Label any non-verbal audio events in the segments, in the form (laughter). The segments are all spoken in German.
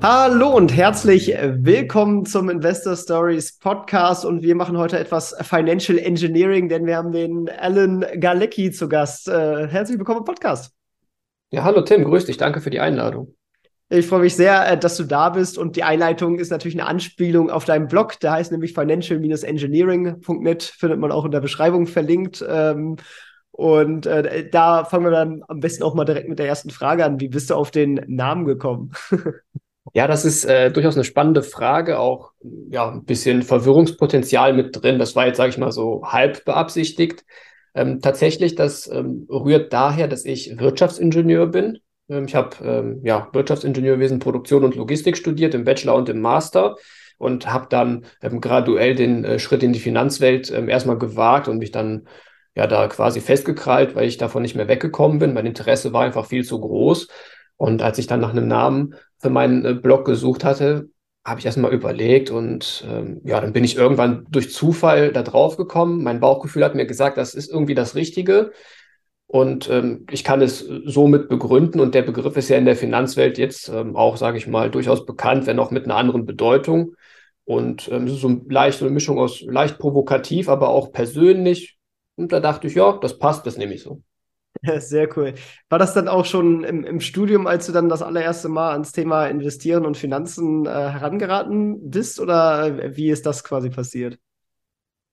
Hallo und herzlich willkommen zum Investor Stories Podcast und wir machen heute etwas Financial Engineering, denn wir haben den Alan Galecki zu Gast. Äh, herzlich willkommen im Podcast. Ja, hallo Tim, grüß dich, danke für die Einladung. Ich freue mich sehr, äh, dass du da bist und die Einleitung ist natürlich eine Anspielung auf deinen Blog, der heißt nämlich financial-engineering.net, findet man auch in der Beschreibung verlinkt. Ähm, und äh, da fangen wir dann am besten auch mal direkt mit der ersten Frage an. Wie bist du auf den Namen gekommen? (laughs) Ja, das ist äh, durchaus eine spannende Frage, auch ja ein bisschen Verwirrungspotenzial mit drin. Das war jetzt, sage ich mal, so halb beabsichtigt. Ähm, tatsächlich, das ähm, rührt daher, dass ich Wirtschaftsingenieur bin. Ähm, ich habe ähm, ja Wirtschaftsingenieurwesen, Produktion und Logistik studiert im Bachelor und im Master und habe dann ähm, graduell den äh, Schritt in die Finanzwelt ähm, erstmal gewagt und mich dann ja da quasi festgekrallt, weil ich davon nicht mehr weggekommen bin. Mein Interesse war einfach viel zu groß. Und als ich dann nach einem Namen für meinen äh, Blog gesucht hatte, habe ich erstmal überlegt und ähm, ja, dann bin ich irgendwann durch Zufall da drauf gekommen. Mein Bauchgefühl hat mir gesagt, das ist irgendwie das Richtige. Und ähm, ich kann es somit begründen. Und der Begriff ist ja in der Finanzwelt jetzt ähm, auch, sage ich mal, durchaus bekannt, wenn auch mit einer anderen Bedeutung. Und ähm, es ist so eine Mischung aus leicht provokativ, aber auch persönlich. Und da dachte ich, ja, das passt, das nehme ich so. Sehr cool. War das dann auch schon im, im, Studium, als du dann das allererste Mal ans Thema Investieren und Finanzen äh, herangeraten bist oder wie ist das quasi passiert?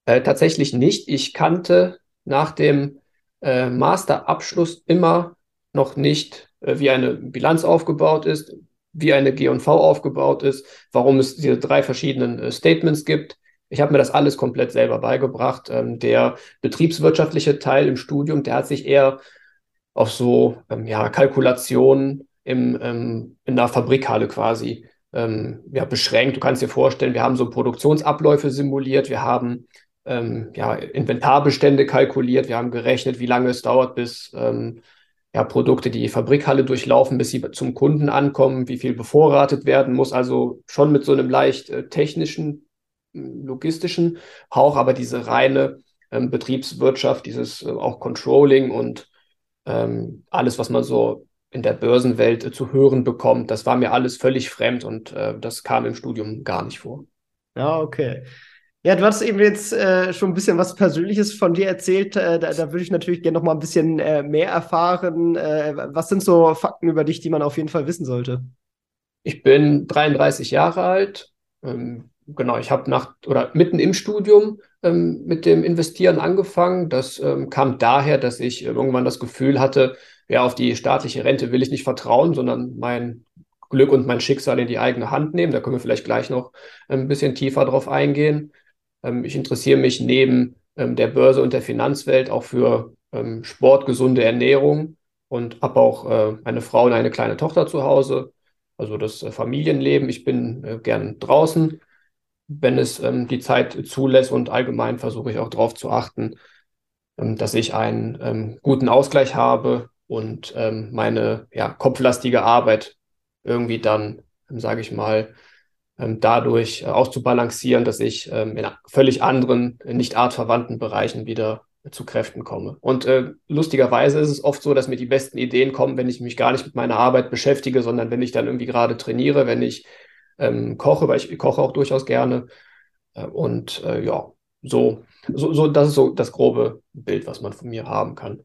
Äh, tatsächlich nicht. Ich kannte nach dem äh, Masterabschluss immer noch nicht, äh, wie eine Bilanz aufgebaut ist, wie eine G&V aufgebaut ist, warum es diese drei verschiedenen äh, Statements gibt. Ich habe mir das alles komplett selber beigebracht. Ähm, der betriebswirtschaftliche Teil im Studium, der hat sich eher auf so ähm, ja, Kalkulationen im, ähm, in der Fabrikhalle quasi ähm, ja, beschränkt. Du kannst dir vorstellen, wir haben so Produktionsabläufe simuliert, wir haben ähm, ja, Inventarbestände kalkuliert, wir haben gerechnet, wie lange es dauert, bis ähm, ja, Produkte die Fabrikhalle durchlaufen, bis sie zum Kunden ankommen, wie viel bevorratet werden muss. Also schon mit so einem leicht äh, technischen, logistischen Hauch, aber diese reine ähm, Betriebswirtschaft, dieses äh, auch Controlling und ähm, alles, was man so in der Börsenwelt äh, zu hören bekommt, das war mir alles völlig fremd und äh, das kam im Studium gar nicht vor. Ja, okay. Ja, du hast eben jetzt äh, schon ein bisschen was Persönliches von dir erzählt. Äh, da, da würde ich natürlich gerne noch mal ein bisschen äh, mehr erfahren. Äh, was sind so Fakten über dich, die man auf jeden Fall wissen sollte? Ich bin 33 Jahre alt. Ähm, genau, ich habe nach oder mitten im Studium ähm, mit dem Investieren angefangen. Das ähm, kam daher, dass ich irgendwann das Gefühl hatte, ja, auf die staatliche Rente will ich nicht vertrauen, sondern mein Glück und mein Schicksal in die eigene Hand nehmen. Da können wir vielleicht gleich noch ein bisschen tiefer drauf eingehen. Ähm, ich interessiere mich neben ähm, der Börse und der Finanzwelt auch für ähm, Sport, gesunde Ernährung und habe auch äh, eine Frau und eine kleine Tochter zu Hause. Also das äh, Familienleben. Ich bin äh, gern draußen wenn es ähm, die Zeit zulässt und allgemein versuche ich auch darauf zu achten, ähm, dass ich einen ähm, guten Ausgleich habe und ähm, meine ja, kopflastige Arbeit irgendwie dann, ähm, sage ich mal, ähm, dadurch äh, auszubalancieren, dass ich in völlig anderen, nicht artverwandten Bereichen wieder zu Kräften komme. Und äh, lustigerweise ist es oft so, dass mir die besten Ideen kommen, wenn ich mich gar nicht mit meiner Arbeit beschäftige, sondern wenn ich dann irgendwie gerade trainiere, wenn ich ähm, koche, weil ich koche auch durchaus gerne. Äh, und äh, ja, so, so, so, das ist so das grobe Bild, was man von mir haben kann.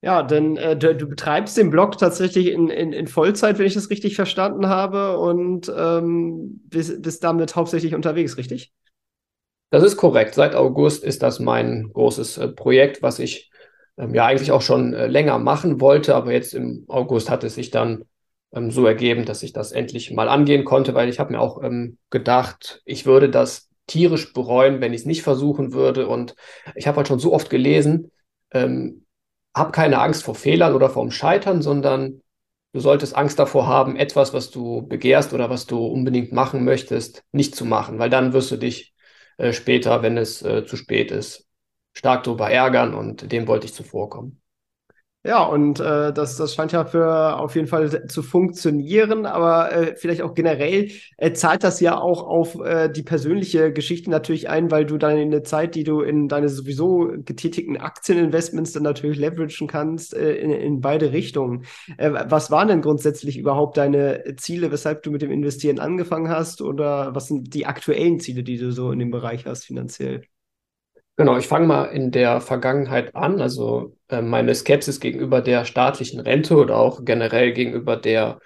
Ja, denn äh, du, du, betreibst den Blog tatsächlich in, in, in, Vollzeit, wenn ich das richtig verstanden habe, und ähm, bist, bist damit hauptsächlich unterwegs, richtig? Das ist korrekt. Seit August ist das mein großes äh, Projekt, was ich ähm, ja eigentlich auch schon äh, länger machen wollte, aber jetzt im August hat es sich dann ähm, so ergeben, dass ich das endlich mal angehen konnte, weil ich habe mir auch ähm, gedacht, ich würde das tierisch bereuen, wenn ich es nicht versuchen würde. Und ich habe halt schon so oft gelesen, ähm, hab keine Angst vor Fehlern oder vorm Scheitern, sondern du solltest Angst davor haben, etwas, was du begehrst oder was du unbedingt machen möchtest, nicht zu machen, weil dann wirst du dich äh, später, wenn es äh, zu spät ist, stark darüber ärgern und dem wollte ich zuvorkommen. Ja, und äh, das, das scheint ja für auf jeden Fall zu funktionieren, aber äh, vielleicht auch generell äh, zahlt das ja auch auf äh, die persönliche Geschichte natürlich ein, weil du dann in der Zeit, die du in deine sowieso getätigten Aktieninvestments dann natürlich leveragen kannst, äh, in, in beide Richtungen. Äh, was waren denn grundsätzlich überhaupt deine Ziele, weshalb du mit dem Investieren angefangen hast oder was sind die aktuellen Ziele, die du so in dem Bereich hast finanziell? Genau, ich fange mal in der Vergangenheit an. Also meine Skepsis gegenüber der staatlichen Rente oder auch generell gegenüber der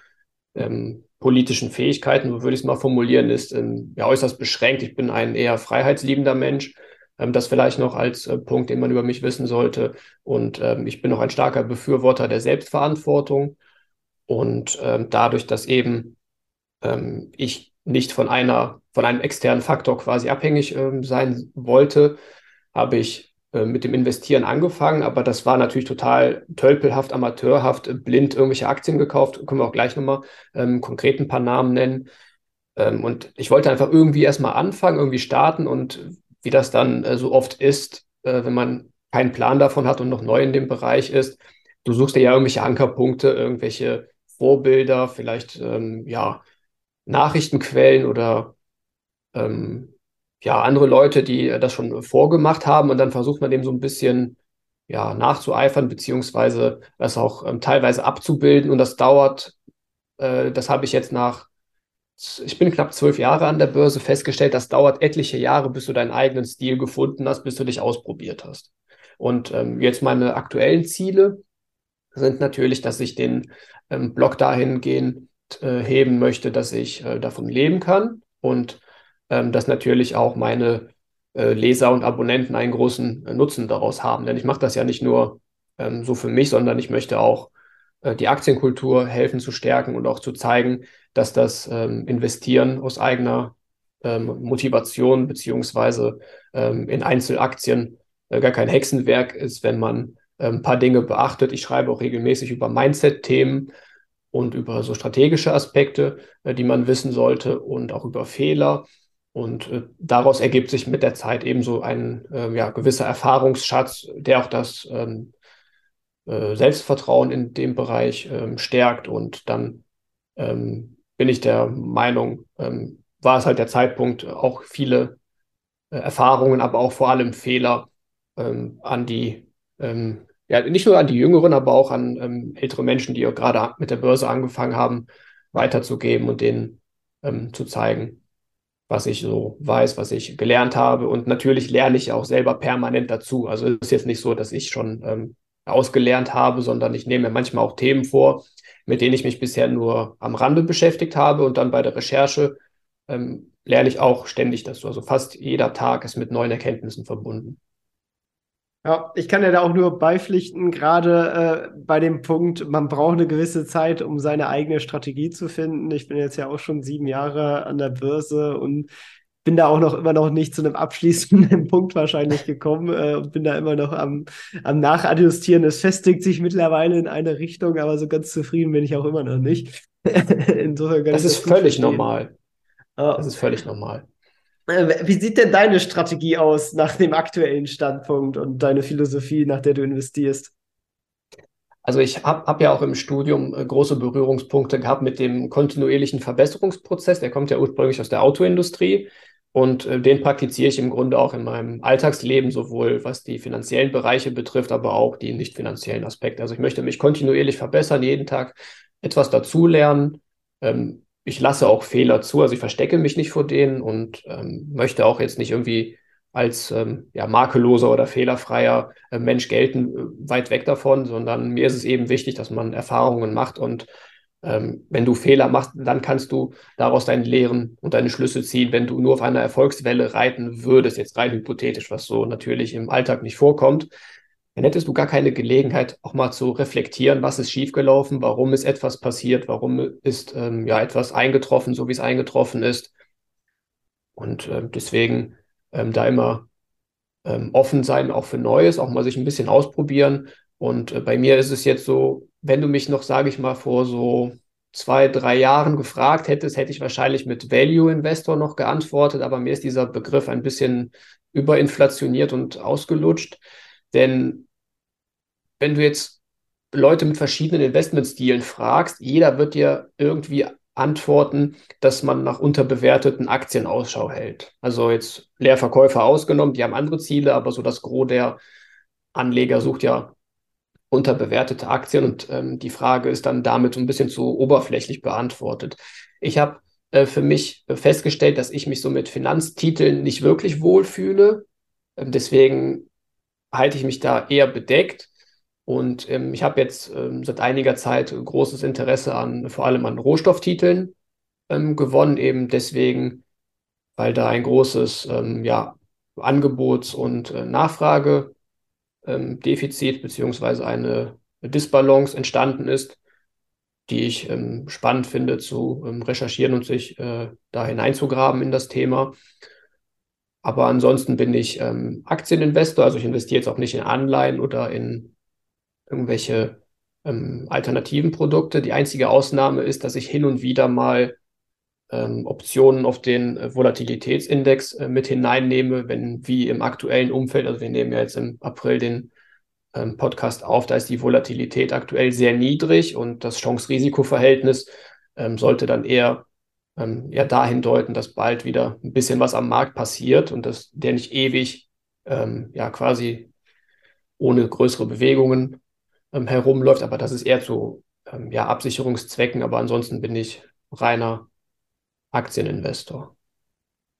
ähm, politischen Fähigkeiten, so würde ich es mal formulieren, ist ähm, ja äußerst beschränkt. Ich bin ein eher freiheitsliebender Mensch. Ähm, das vielleicht noch als äh, Punkt, den man über mich wissen sollte. Und ähm, ich bin noch ein starker Befürworter der Selbstverantwortung. Und ähm, dadurch, dass eben ähm, ich nicht von einer, von einem externen Faktor quasi abhängig sein wollte, habe ich mit dem Investieren angefangen, aber das war natürlich total tölpelhaft, amateurhaft, blind irgendwelche Aktien gekauft. Können wir auch gleich nochmal ähm, konkret ein paar Namen nennen. Ähm, und ich wollte einfach irgendwie erstmal anfangen, irgendwie starten und wie das dann äh, so oft ist, äh, wenn man keinen Plan davon hat und noch neu in dem Bereich ist, du suchst dir ja irgendwelche Ankerpunkte, irgendwelche Vorbilder, vielleicht ähm, ja Nachrichtenquellen oder ähm, ja, andere Leute, die äh, das schon vorgemacht haben und dann versucht man dem so ein bisschen ja, nachzueifern, beziehungsweise das auch ähm, teilweise abzubilden und das dauert, äh, das habe ich jetzt nach, ich bin knapp zwölf Jahre an der Börse festgestellt, das dauert etliche Jahre, bis du deinen eigenen Stil gefunden hast, bis du dich ausprobiert hast. Und ähm, jetzt meine aktuellen Ziele sind natürlich, dass ich den ähm, Blog dahingehend äh, heben möchte, dass ich äh, davon leben kann und dass natürlich auch meine äh, Leser und Abonnenten einen großen äh, Nutzen daraus haben. Denn ich mache das ja nicht nur ähm, so für mich, sondern ich möchte auch äh, die Aktienkultur helfen zu stärken und auch zu zeigen, dass das ähm, Investieren aus eigener ähm, Motivation beziehungsweise ähm, in Einzelaktien gar kein Hexenwerk ist, wenn man ein paar Dinge beachtet. Ich schreibe auch regelmäßig über Mindset-Themen und über so strategische Aspekte, die man wissen sollte und auch über Fehler. Und äh, daraus ergibt sich mit der Zeit ebenso ein äh, ja, gewisser Erfahrungsschatz, der auch das ähm, äh, Selbstvertrauen in dem Bereich ähm, stärkt. Und dann ähm, bin ich der Meinung, ähm, war es halt der Zeitpunkt, auch viele äh, Erfahrungen, aber auch vor allem Fehler ähm, an die, ähm, ja, nicht nur an die Jüngeren, aber auch an ältere Menschen, die ja gerade mit der Börse angefangen haben, weiterzugeben und denen zu zeigen, was ich so weiß, was ich gelernt habe. Und natürlich lerne ich auch selber permanent dazu. Also es ist jetzt nicht so, dass ich schon ähm, ausgelernt habe, sondern ich nehme mir manchmal auch Themen vor, mit denen ich mich bisher nur am Rande beschäftigt habe. Und dann bei der Recherche ähm, lerne ich auch ständig dazu. Also fast jeder Tag ist mit neuen Erkenntnissen verbunden. Ja, ich kann ja da auch nur beipflichten, gerade äh, bei dem Punkt, man braucht eine gewisse Zeit, um seine eigene Strategie zu finden. Ich bin jetzt ja auch schon sieben Jahre an der Börse und bin da auch noch immer noch nicht zu einem abschließenden (laughs) Punkt wahrscheinlich gekommen äh, und bin da immer noch am, am Nachadjustieren. Es festigt sich mittlerweile in eine Richtung, aber so ganz zufrieden bin ich auch immer noch nicht. (laughs) Insofern das ist völlig normal. Das ist völlig normal. Äh, wie sieht denn deine Strategie aus nach dem aktuellen Standpunkt und deine Philosophie, nach der du investierst? Also ich habe hab ja auch im Studium äh, große Berührungspunkte gehabt mit dem kontinuierlichen Verbesserungsprozess. Der kommt ja ursprünglich aus der Autoindustrie und äh, den praktiziere ich im Grunde auch in meinem Alltagsleben, sowohl was die finanziellen Bereiche betrifft, aber auch die nicht finanziellen Aspekte. Also ich möchte mich kontinuierlich verbessern, jeden Tag etwas dazulernen. Ähm, ich lasse auch Fehler zu, also ich verstecke mich nicht vor denen und ähm, möchte auch jetzt nicht irgendwie als ähm, ja, makelloser oder fehlerfreier äh, Mensch gelten, äh, weit weg davon, sondern mir ist es eben wichtig, dass man Erfahrungen macht und ähm, wenn du Fehler machst, dann kannst du daraus deine Lehren und deine Schlüsse ziehen. Wenn du nur auf einer Erfolgswelle reiten würdest, jetzt rein hypothetisch, was so natürlich im Alltag nicht vorkommt, dann hättest du gar keine Gelegenheit, auch mal zu reflektieren, was ist schiefgelaufen, warum ist etwas passiert, warum ist ähm, ja etwas eingetroffen, so wie es eingetroffen ist. Und äh, deswegen ähm, da immer ähm, offen sein, auch für Neues, auch mal sich ein bisschen ausprobieren. Und äh, bei mir ist es jetzt so, wenn du mich noch, sage ich mal, vor so zwei, drei Jahren gefragt hättest, hätte ich wahrscheinlich mit Value Investor noch geantwortet, aber mir ist dieser Begriff ein bisschen überinflationiert und ausgelutscht. Denn wenn du jetzt Leute mit verschiedenen Investmentstilen fragst, jeder wird dir irgendwie antworten, dass man nach unterbewerteten Aktien Ausschau hält. Also jetzt Leerverkäufer ausgenommen, die haben andere Ziele, aber so das Gros der Anleger sucht ja unterbewertete Aktien und ähm, die Frage ist dann damit so ein bisschen zu oberflächlich beantwortet. Ich habe äh, für mich festgestellt, dass ich mich so mit Finanztiteln nicht wirklich wohlfühle. Ähm, deswegen halte ich mich da eher bedeckt. Und ähm, ich habe jetzt ähm, seit einiger Zeit großes Interesse an vor allem an Rohstofftiteln ähm, gewonnen, eben deswegen, weil da ein großes ähm, ja, Angebots- und äh, Nachfragedefizit beziehungsweise eine Disbalance entstanden ist, die ich ähm, spannend finde zu ähm, recherchieren und sich äh, da hineinzugraben in das Thema. Aber ansonsten bin ich Aktieninvestor, also ich investiere jetzt auch nicht in Anleihen oder in irgendwelche ähm, alternativen Produkte. Die einzige Ausnahme ist, dass ich hin und wieder mal ähm, Optionen auf den äh, Volatilitätsindex äh, mit hineinnehme, wenn wie im aktuellen Umfeld, also wir nehmen ja jetzt im April den ähm, Podcast auf, da ist die Volatilität aktuell sehr niedrig und das Chance-Risiko-Verhältnis ähm, sollte dann eher ähm, ja dahin deuten, dass bald wieder ein bisschen was am Markt passiert und dass der nicht ewig ähm, ja quasi ohne größere Bewegungen ähm, herumläuft, aber das ist eher zu ähm, ja, Absicherungszwecken, aber ansonsten bin ich reiner Aktieninvestor.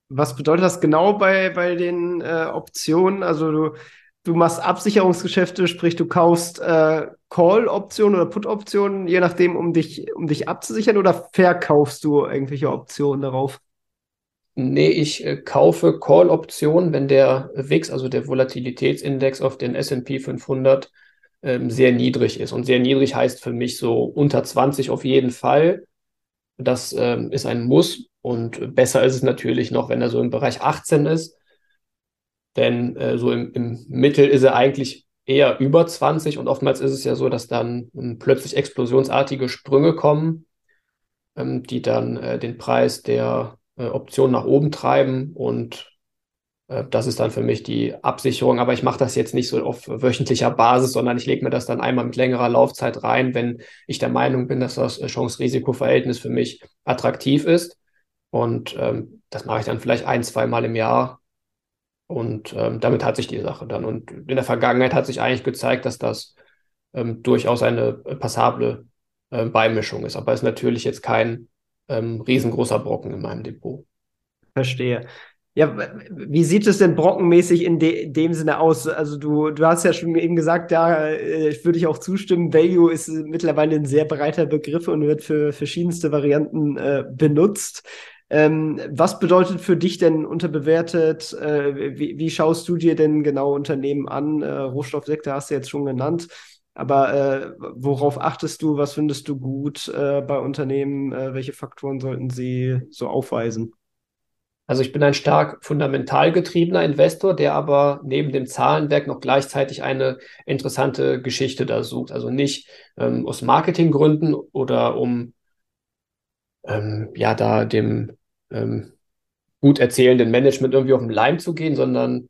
Was bedeutet das genau bei, bei den äh, Optionen? Also du, du machst Absicherungsgeschäfte, sprich du kaufst äh, Call-Optionen oder Put-Optionen, je nachdem, um dich, um dich abzusichern oder verkaufst du irgendwelche Optionen darauf? Nee, ich äh, kaufe Call-Optionen, wenn der WIX, also der Volatilitätsindex auf den S&P 500 ähm, sehr niedrig ist. Und sehr niedrig heißt für mich so unter 20 auf jeden Fall. Das ähm, ist ein Muss. Und besser ist es natürlich noch, wenn er so im Bereich 18 ist. Denn äh, so im, im Mittel ist er eigentlich eher über 20 und oftmals ist es ja so, dass dann ähm, plötzlich explosionsartige Sprünge kommen, ähm, die dann äh, den Preis der äh, Option nach oben treiben und äh, das ist dann für mich die Absicherung, aber ich mache das jetzt nicht so auf wöchentlicher Basis, sondern ich lege mir das dann einmal mit längerer Laufzeit rein, wenn ich der Meinung bin, dass das Chance-Risiko-Verhältnis für mich attraktiv ist. Und ähm, das mache ich dann vielleicht ein, zwei Mal im Jahr. Und ähm, damit hat sich die Sache dann. Und in der Vergangenheit hat sich eigentlich gezeigt, dass das ähm, durchaus eine passable äh, Beimischung ist. Aber ist natürlich jetzt kein ähm, riesengroßer Brocken in meinem Depot. Verstehe. Ja, wie sieht es denn brockenmäßig in de dem Sinne aus? Also du, du hast ja schon eben gesagt, da äh, würde ich auch zustimmen, Value ist mittlerweile ein sehr breiter Begriff und wird für verschiedenste Varianten äh, benutzt. Ähm, was bedeutet für dich denn unterbewertet? Äh, wie, wie, schaust du dir denn genau Unternehmen an? Äh, Rohstoffsektor hast du jetzt schon genannt. Aber äh, worauf achtest du? Was findest du gut äh, bei Unternehmen? welche Faktoren sollten sie so aufweisen? Also ich bin ein stark fundamental getriebener Investor, der aber neben dem Zahlenwerk noch gleichzeitig eine interessante Geschichte da sucht. Also nicht ähm, aus Marketinggründen oder um ähm, ja da dem ähm, gut erzählenden Management irgendwie auf den Leim zu gehen, sondern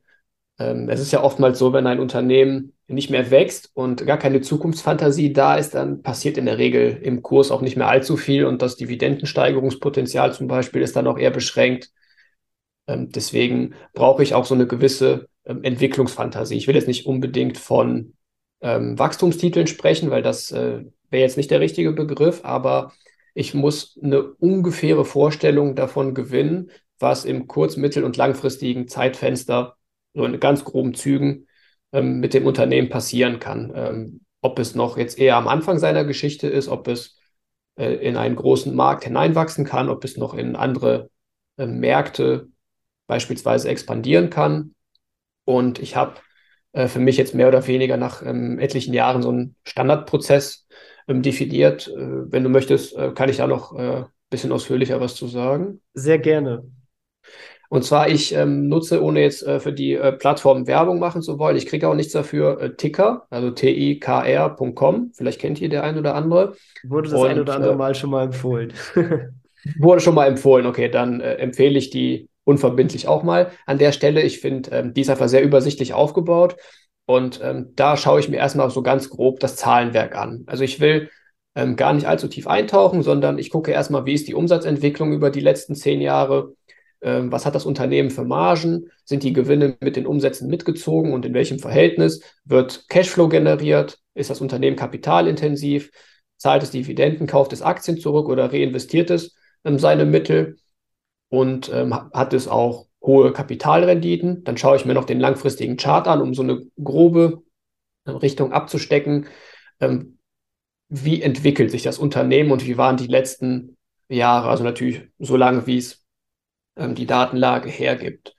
ähm, es ist ja oftmals so, wenn ein Unternehmen nicht mehr wächst und gar keine Zukunftsfantasie da ist, dann passiert in der Regel im Kurs auch nicht mehr allzu viel und das Dividendensteigerungspotenzial zum Beispiel ist dann auch eher beschränkt. Ähm, deswegen brauche ich auch so eine gewisse ähm, Entwicklungsfantasie. Ich will jetzt nicht unbedingt von ähm, Wachstumstiteln sprechen, weil das äh, wäre jetzt nicht der richtige Begriff, aber ich muss eine ungefähre Vorstellung davon gewinnen, was im kurz-, mittel- und langfristigen Zeitfenster, so in ganz groben Zügen, ähm, mit dem Unternehmen passieren kann. Ähm, ob es noch jetzt eher am Anfang seiner Geschichte ist, ob es äh, in einen großen Markt hineinwachsen kann, ob es noch in andere äh, Märkte beispielsweise expandieren kann. Und ich habe äh, für mich jetzt mehr oder weniger nach ähm, etlichen Jahren so einen Standardprozess ähm, definiert. Äh, wenn du möchtest, äh, kann ich da noch ein äh, bisschen ausführlicher was zu sagen. Sehr gerne. Und zwar, ich ähm, nutze, ohne jetzt äh, für die Plattform Werbung machen zu wollen, ich kriege auch nichts dafür, Ticker, also tikr.com. Vielleicht kennt ihr der ein oder andere. Wurde das Und, ein oder andere Mal schon mal empfohlen. (laughs) wurde schon mal empfohlen, okay, dann empfehle ich die unverbindlich auch mal. An der Stelle. Ich finde, ähm, die ist einfach sehr übersichtlich aufgebaut. Und ähm, da schaue ich mir erstmal so ganz grob das Zahlenwerk an. Also ich will ähm, gar nicht allzu tief eintauchen, sondern ich gucke erstmal, wie ist die Umsatzentwicklung über die letzten zehn Jahre, ähm, was hat das Unternehmen für Margen, sind die Gewinne mit den Umsätzen mitgezogen und in welchem Verhältnis? Wird Cashflow generiert, ist das Unternehmen kapitalintensiv, zahlt es Dividenden, kauft es Aktien zurück oder reinvestiert es ähm, seine Mittel und ähm, hat es auch hohe Kapitalrenditen. Dann schaue ich mir noch den langfristigen Chart an, um so eine grobe Richtung abzustecken. Ähm, wie entwickelt sich das Unternehmen und wie waren die letzten Jahre, also natürlich so lange, wie es ähm, die Datenlage hergibt.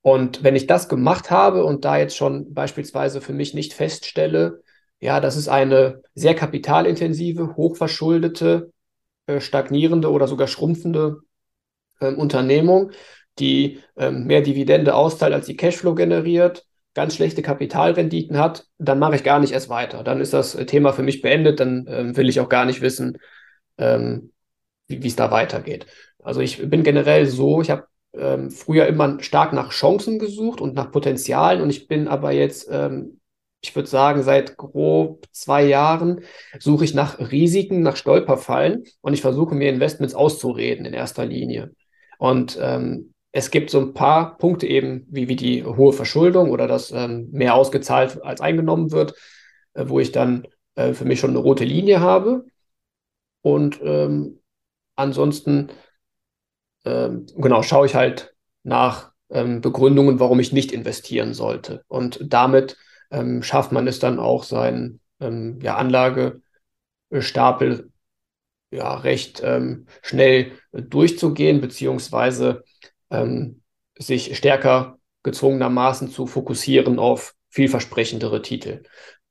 Und wenn ich das gemacht habe und da jetzt schon beispielsweise für mich nicht feststelle, ja, das ist eine sehr kapitalintensive, hochverschuldete, äh, stagnierende oder sogar schrumpfende äh, Unternehmung, die äh, mehr Dividende austeilt, als die Cashflow generiert, ganz schlechte Kapitalrenditen hat, dann mache ich gar nicht erst weiter. Dann ist das Thema für mich beendet, dann ähm, will ich auch gar nicht wissen, ähm, wie es da weitergeht. Also ich bin generell so, ich habe ähm, früher immer stark nach Chancen gesucht und nach Potenzialen und ich bin aber jetzt, ähm, ich würde sagen, seit grob zwei Jahren suche ich nach Risiken, nach Stolperfallen und ich versuche mir Investments auszureden in erster Linie. Und ähm, es gibt so ein paar Punkte eben, wie, wie die hohe Verschuldung oder dass ähm, mehr ausgezahlt als eingenommen wird, äh, wo ich dann äh, für mich schon eine rote Linie habe. Und ähm, ansonsten, ähm, genau, schaue ich halt nach ähm, Begründungen, warum ich nicht investieren sollte. Und damit ähm, schafft man es dann auch, seinen ja, Anlagestapel ja, recht schnell durchzugehen, beziehungsweise ähm, sich stärker gezwungenermaßen zu fokussieren auf vielversprechendere Titel.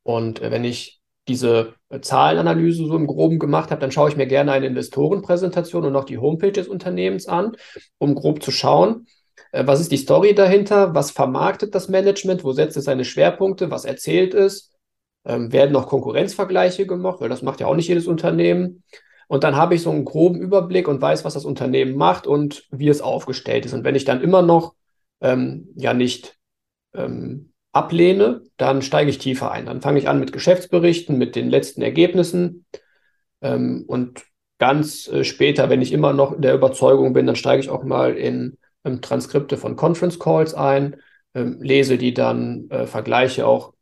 Und äh, wenn ich diese äh, Zahlenanalyse so im Groben gemacht habe, dann schaue ich mir gerne eine Investorenpräsentation und auch die Homepage des Unternehmens an, um grob zu schauen, äh, was ist die Story dahinter, was vermarktet das Management, wo setzt es seine Schwerpunkte, was erzählt es, ähm, werden noch Konkurrenzvergleiche gemacht, weil das macht ja auch nicht jedes Unternehmen. Und dann habe ich so einen groben Überblick und weiß, was das Unternehmen macht und wie es aufgestellt ist. Und wenn ich dann immer noch ähm, ja nicht ähm, ablehne, dann steige ich tiefer ein. Dann fange ich an mit Geschäftsberichten, mit den letzten Ergebnissen. Ähm, und ganz äh, später, wenn ich immer noch der Überzeugung bin, dann steige ich auch mal in ähm, Transkripte von Conference Calls ein, ähm, lese die dann, äh, vergleiche auch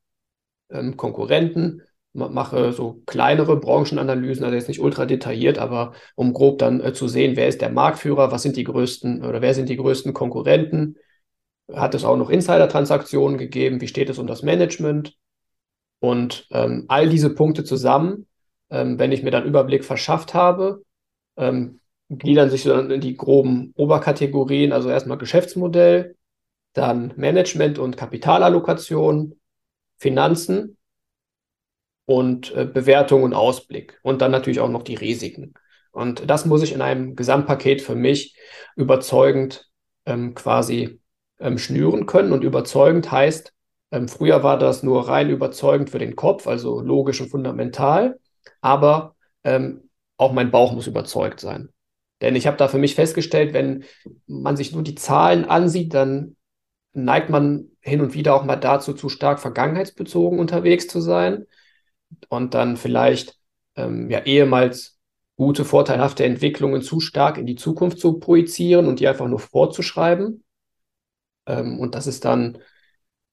ähm, Konkurrenten mache so kleinere Branchenanalysen, also jetzt nicht ultra detailliert, aber um grob dann äh, zu sehen, wer ist der Marktführer, was sind die größten oder wer sind die größten Konkurrenten. Hat es auch noch Insider-Transaktionen gegeben? Wie steht es um das Management? Und ähm, all diese Punkte zusammen, ähm, wenn ich mir dann Überblick verschafft habe, ähm, gliedern sich dann in die groben Oberkategorien, also erstmal Geschäftsmodell, dann Management und Kapitalallokation, Finanzen und äh, Bewertung und Ausblick und dann natürlich auch noch die Risiken. Und das muss ich in einem Gesamtpaket für mich überzeugend ähm, quasi ähm, schnüren können. Und überzeugend heißt, ähm, früher war das nur rein überzeugend für den Kopf, also logisch und fundamental, aber ähm, auch mein Bauch muss überzeugt sein. Denn ich habe da für mich festgestellt, wenn man sich nur die Zahlen ansieht, dann neigt man hin und wieder auch mal dazu, zu stark vergangenheitsbezogen unterwegs zu sein und dann vielleicht ähm, ja ehemals gute, vorteilhafte Entwicklungen zu stark in die Zukunft zu projizieren und die einfach nur vorzuschreiben. Ähm, und das ist dann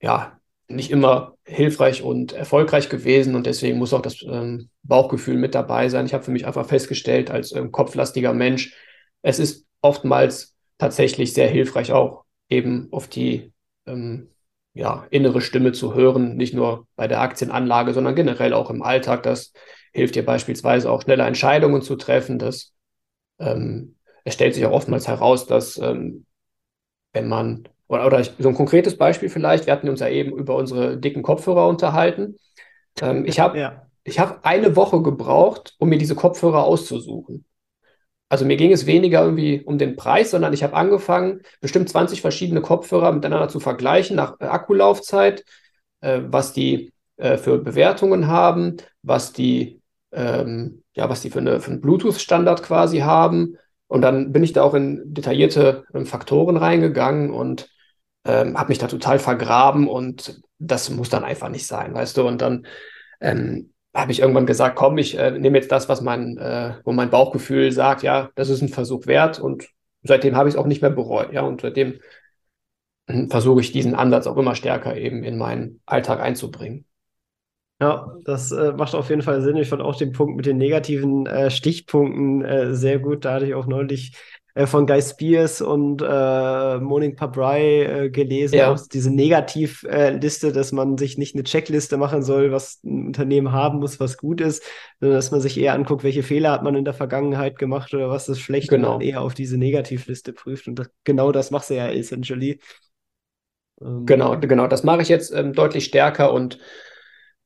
ja nicht immer hilfreich und erfolgreich gewesen und deswegen muss auch das ähm, Bauchgefühl mit dabei sein. Ich habe für mich einfach festgestellt, als ähm, kopflastiger Mensch, es ist oftmals tatsächlich sehr hilfreich, auch eben auf die ähm, ja, innere Stimme zu hören, nicht nur bei der Aktienanlage, sondern generell auch im Alltag. Das hilft dir beispielsweise auch schneller Entscheidungen zu treffen. Das, ähm, es stellt sich auch oftmals heraus, dass ähm, wenn man, oder, oder so ein konkretes Beispiel vielleicht, wir hatten uns ja eben über unsere dicken Kopfhörer unterhalten. Ähm, ich habe ja. hab eine Woche gebraucht, um mir diese Kopfhörer auszusuchen. Also mir ging es weniger irgendwie um den Preis, sondern ich habe angefangen, bestimmt 20 verschiedene Kopfhörer miteinander zu vergleichen nach äh, Akkulaufzeit, äh, was die äh, für Bewertungen haben, was die, ähm, ja, was die für, eine, für einen Bluetooth-Standard quasi haben. Und dann bin ich da auch in detaillierte äh, Faktoren reingegangen und ähm, habe mich da total vergraben und das muss dann einfach nicht sein, weißt du? Und dann ähm, habe ich irgendwann gesagt, komm, ich äh, nehme jetzt das, was mein, äh, wo mein Bauchgefühl sagt, ja, das ist ein Versuch wert und seitdem habe ich es auch nicht mehr bereut, ja, und seitdem hm, versuche ich diesen Ansatz auch immer stärker eben in meinen Alltag einzubringen. Ja, das äh, macht auf jeden Fall Sinn. Ich fand auch den Punkt mit den negativen äh, Stichpunkten äh, sehr gut. Da hatte ich auch neulich äh, von Guy Spears und äh, Monique Pabrai äh, gelesen, ja. diese Negativliste, dass man sich nicht eine Checkliste machen soll, was ein Unternehmen haben muss, was gut ist, sondern dass man sich eher anguckt, welche Fehler hat man in der Vergangenheit gemacht oder was ist schlecht genau. und eher auf diese Negativliste prüft. Und das, genau das machst du ja essentially. Ähm, genau, genau, das mache ich jetzt ähm, deutlich stärker und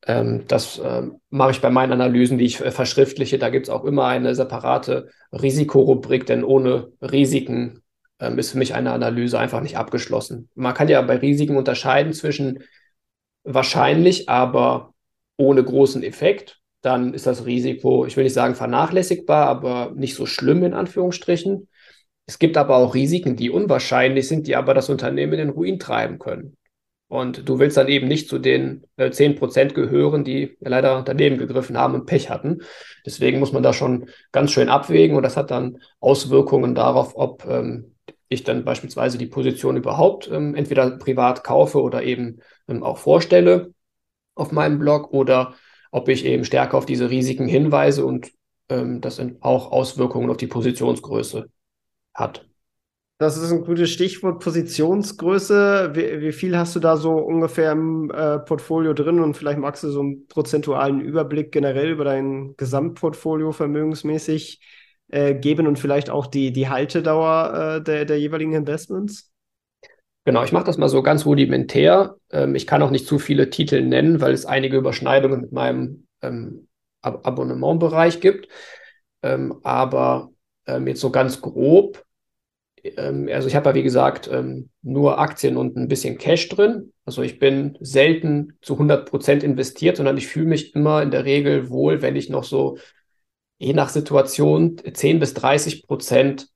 das ähm, mache ich bei meinen Analysen, die ich äh, verschriftliche. Da gibt es auch immer eine separate Risikorubrik, denn ohne Risiken ähm, ist für mich eine Analyse einfach nicht abgeschlossen. Man kann ja bei Risiken unterscheiden zwischen wahrscheinlich, aber ohne großen Effekt. Dann ist das Risiko, ich will nicht sagen vernachlässigbar, aber nicht so schlimm in Anführungsstrichen. Es gibt aber auch Risiken, die unwahrscheinlich sind, die aber das Unternehmen in den Ruin treiben können. Und du willst dann eben nicht zu den äh, 10% gehören, die leider daneben gegriffen haben und Pech hatten. Deswegen muss man da schon ganz schön abwägen und das hat dann Auswirkungen darauf, ob ähm, ich dann beispielsweise die Position überhaupt ähm, entweder privat kaufe oder eben ähm, auch vorstelle auf meinem Blog oder ob ich eben stärker auf diese Risiken hinweise und ähm, das auch Auswirkungen auf die Positionsgröße hat. Das ist ein gutes Stichwort, Positionsgröße. Wie, wie viel hast du da so ungefähr im äh, Portfolio drin? Und vielleicht magst du so einen prozentualen Überblick generell über dein Gesamtportfolio vermögensmäßig äh, geben und vielleicht auch die, die Haltedauer äh, der, der jeweiligen Investments? Genau, ich mache das mal so ganz rudimentär. Ähm, ich kann auch nicht zu viele Titel nennen, weil es einige Überschneidungen mit meinem ähm, Ab Abonnementbereich gibt. Ähm, aber ähm, jetzt so ganz grob ähm, also ich habe ja wie gesagt ähm, nur Aktien und ein bisschen Cash drin. Also ich bin selten zu 100 Prozent investiert, sondern ich fühle mich immer in der Regel wohl, wenn ich noch so je nach Situation 10 bis 30 Prozent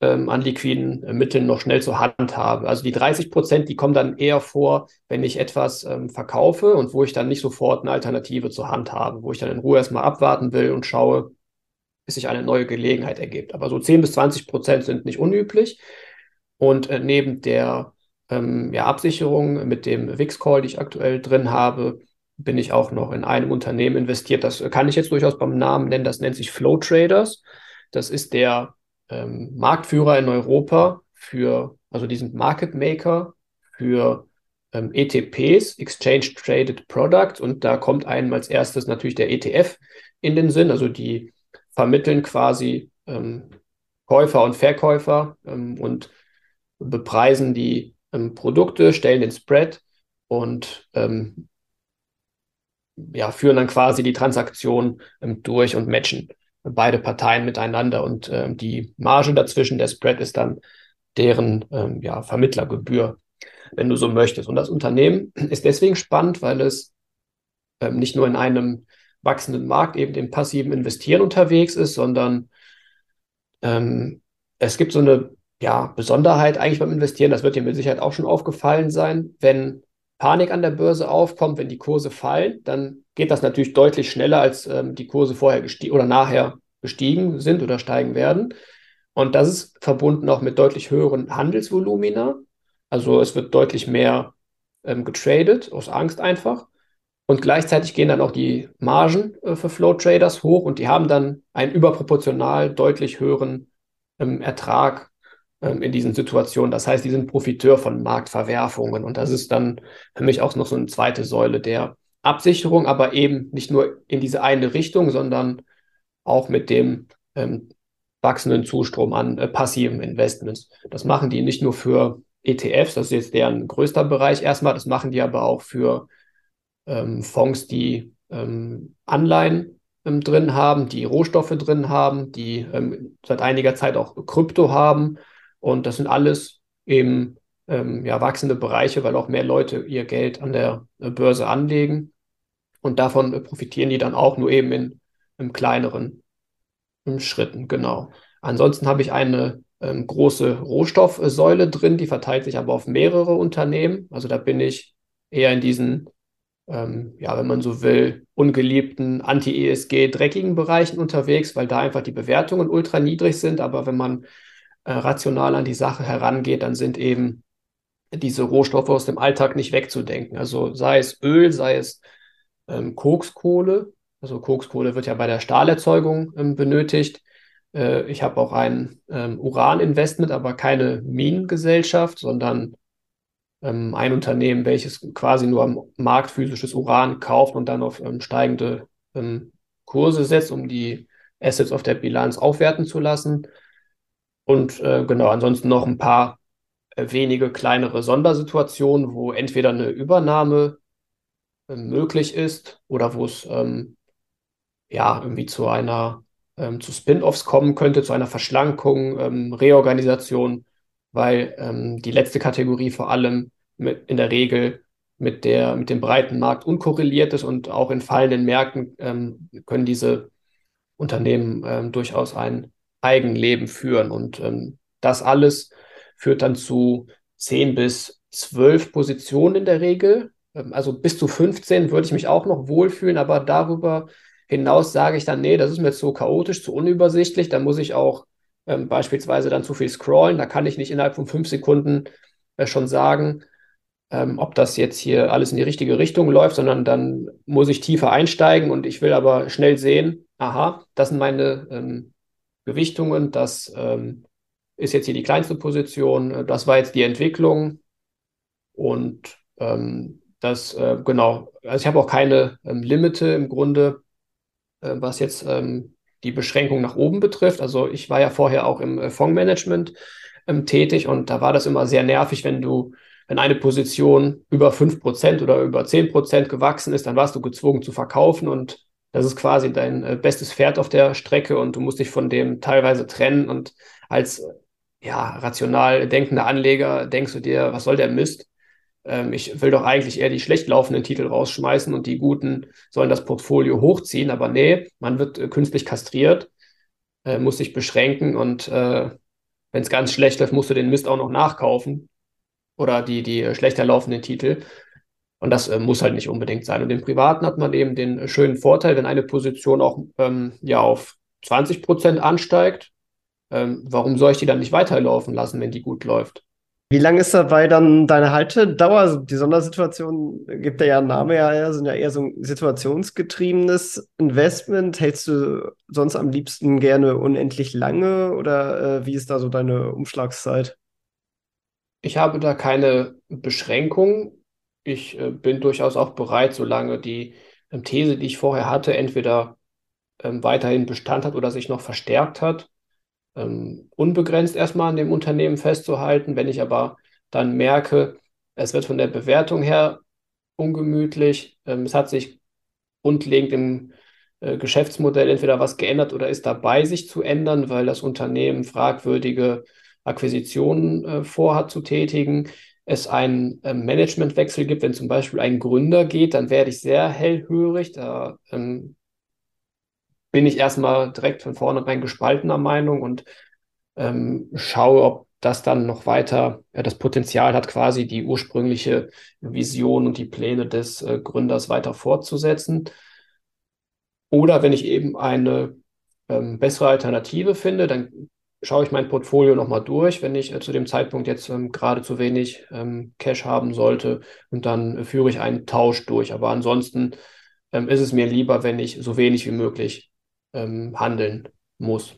ähm, an liquiden äh, Mitteln noch schnell zur Hand habe. Also die 30 Prozent, die kommen dann eher vor, wenn ich etwas ähm, verkaufe und wo ich dann nicht sofort eine Alternative zur Hand habe, wo ich dann in Ruhe erstmal abwarten will und schaue, bis sich eine neue Gelegenheit ergibt. Aber so 10 bis 20 Prozent sind nicht unüblich. Und äh, neben der ähm, ja, Absicherung mit dem VIX-Call, die ich aktuell drin habe, bin ich auch noch in einem Unternehmen investiert. Das kann ich jetzt durchaus beim Namen nennen. Das nennt sich Flow Traders. Das ist der ähm, Marktführer in Europa für, also diesen Market Maker für ähm, ETPs, Exchange Traded Products. Und da kommt einem als erstes natürlich der ETF in den Sinn, also die vermitteln quasi ähm, Käufer und Verkäufer ähm, und bepreisen die ähm, Produkte, stellen den Spread und ähm, ja, führen dann quasi die Transaktion ähm, durch und matchen beide Parteien miteinander. Und die Marge dazwischen, der Spread, ist dann deren ja, Vermittlergebühr, wenn du so möchtest. Und das Unternehmen ist deswegen spannend, weil es nicht nur in einem wachsenden Markt eben dem passiven Investieren unterwegs ist, sondern ähm, es gibt so eine ja, Besonderheit eigentlich beim Investieren, das wird dir mit Sicherheit auch schon aufgefallen sein, wenn Panik an der Börse aufkommt, wenn die Kurse fallen, dann geht das natürlich deutlich schneller, als ähm, die Kurse vorher oder nachher gestiegen sind oder steigen werden. Und das ist verbunden auch mit deutlich höheren Handelsvolumina. Also es wird deutlich mehr ähm, getradet, aus Angst einfach. Und gleichzeitig gehen dann auch die Margen äh, für Flow Traders hoch und die haben dann einen überproportional deutlich höheren ähm, Ertrag ähm, in diesen Situationen. Das heißt, die sind Profiteur von Marktverwerfungen. Und das ist dann für mich auch noch so eine zweite Säule der Absicherung, aber eben nicht nur in diese eine Richtung, sondern auch mit dem ähm, wachsenden Zustrom an äh, passiven Investments. Das machen die nicht nur für ETFs, das ist jetzt deren größter Bereich erstmal, das machen die aber auch für ähm, Fonds, die ähm, Anleihen ähm, drin haben, die Rohstoffe drin haben, die ähm, seit einiger Zeit auch Krypto haben. Und das sind alles eben ähm, ja, wachsende Bereiche, weil auch mehr Leute ihr Geld an der äh, Börse anlegen. Und davon äh, profitieren die dann auch nur eben in, in kleineren in Schritten, genau. Ansonsten habe ich eine ähm, große Rohstoffsäule drin, die verteilt sich aber auf mehrere Unternehmen. Also da bin ich eher in diesen, ähm, ja, wenn man so will, ungeliebten, anti-ESG, dreckigen Bereichen unterwegs, weil da einfach die Bewertungen ultra niedrig sind. Aber wenn man äh, rational an die Sache herangeht, dann sind eben diese Rohstoffe aus dem Alltag nicht wegzudenken. Also sei es Öl, sei es ähm, Kokskohle. Also Kokskohle wird ja bei der Stahlerzeugung ähm, benötigt. Äh, ich habe auch ein ähm, Uraninvestment, aber keine Minengesellschaft, sondern ähm, ein Unternehmen, welches quasi nur am Markt physisches Uran kauft und dann auf ähm, steigende ähm, Kurse setzt, um die Assets auf der Bilanz aufwerten zu lassen. Und äh, genau, ansonsten noch ein paar äh, wenige kleinere Sondersituationen, wo entweder eine Übernahme äh, möglich ist oder wo es ähm, ja irgendwie zu einer ähm, zu Spin-offs kommen könnte, zu einer Verschlankung, ähm, Reorganisation, weil ähm, die letzte Kategorie vor allem mit, in der Regel mit, der, mit dem breiten Markt unkorreliert ist und auch in fallenden Märkten ähm, können diese Unternehmen ähm, durchaus ein Eigenleben führen. Und ähm, das alles führt dann zu 10 bis 12 Positionen in der Regel. Also bis zu 15 würde ich mich auch noch wohlfühlen, aber darüber hinaus sage ich dann, nee, das ist mir zu chaotisch, zu unübersichtlich. Da muss ich auch ähm, beispielsweise dann zu viel scrollen. Da kann ich nicht innerhalb von fünf Sekunden äh, schon sagen, ähm, ob das jetzt hier alles in die richtige Richtung läuft, sondern dann muss ich tiefer einsteigen und ich will aber schnell sehen, aha, das sind meine ähm, Gewichtungen, das ähm, ist jetzt hier die kleinste Position, äh, das war jetzt die Entwicklung und ähm, das, äh, genau, also ich habe auch keine ähm, Limite im Grunde äh, was jetzt ähm, die Beschränkung nach oben betrifft. Also ich war ja vorher auch im äh, Fondsmanagement ähm, tätig und da war das immer sehr nervig, wenn du, wenn eine Position über 5% oder über 10% gewachsen ist, dann warst du gezwungen zu verkaufen und das ist quasi dein äh, bestes Pferd auf der Strecke und du musst dich von dem teilweise trennen und als ja, rational denkender Anleger denkst du dir, was soll der Mist? Ähm, ich will doch eigentlich eher die schlecht laufenden Titel rausschmeißen und die guten sollen das Portfolio hochziehen. Aber nee, man wird äh, künstlich kastriert, äh, muss sich beschränken und äh, wenn es ganz schlecht läuft, musst du den Mist auch noch nachkaufen oder die, die äh, schlechter laufenden Titel. Und das äh, muss halt nicht unbedingt sein. Und im Privaten hat man eben den schönen Vorteil, wenn eine Position auch ähm, ja, auf 20 Prozent ansteigt, ähm, warum soll ich die dann nicht weiterlaufen lassen, wenn die gut läuft? Wie lange ist dabei dann deine Haltedauer? Also die Sondersituation gibt ja ein Name ja, sind ja eher so ein situationsgetriebenes Investment. Hältst du sonst am liebsten gerne unendlich lange oder äh, wie ist da so deine Umschlagszeit? Ich habe da keine Beschränkung. Ich äh, bin durchaus auch bereit, solange die ähm, These, die ich vorher hatte, entweder ähm, weiterhin Bestand hat oder sich noch verstärkt hat, ähm, unbegrenzt erstmal an dem Unternehmen festzuhalten. Wenn ich aber dann merke, es wird von der Bewertung her ungemütlich, ähm, es hat sich grundlegend im äh, Geschäftsmodell entweder was geändert oder ist dabei, sich zu ändern, weil das Unternehmen fragwürdige Akquisitionen äh, vorhat zu tätigen, es einen äh, Managementwechsel gibt, wenn zum Beispiel ein Gründer geht, dann werde ich sehr hellhörig. Da ähm, bin ich erstmal direkt von vornherein gespaltener Meinung und ähm, schaue, ob das dann noch weiter ja, das Potenzial hat, quasi die ursprüngliche Vision und die Pläne des äh, Gründers weiter fortzusetzen. Oder wenn ich eben eine ähm, bessere Alternative finde, dann schaue ich mein Portfolio nochmal durch, wenn ich äh, zu dem Zeitpunkt jetzt ähm, gerade zu wenig ähm, Cash haben sollte und dann äh, führe ich einen Tausch durch. Aber ansonsten ähm, ist es mir lieber, wenn ich so wenig wie möglich ähm, handeln muss.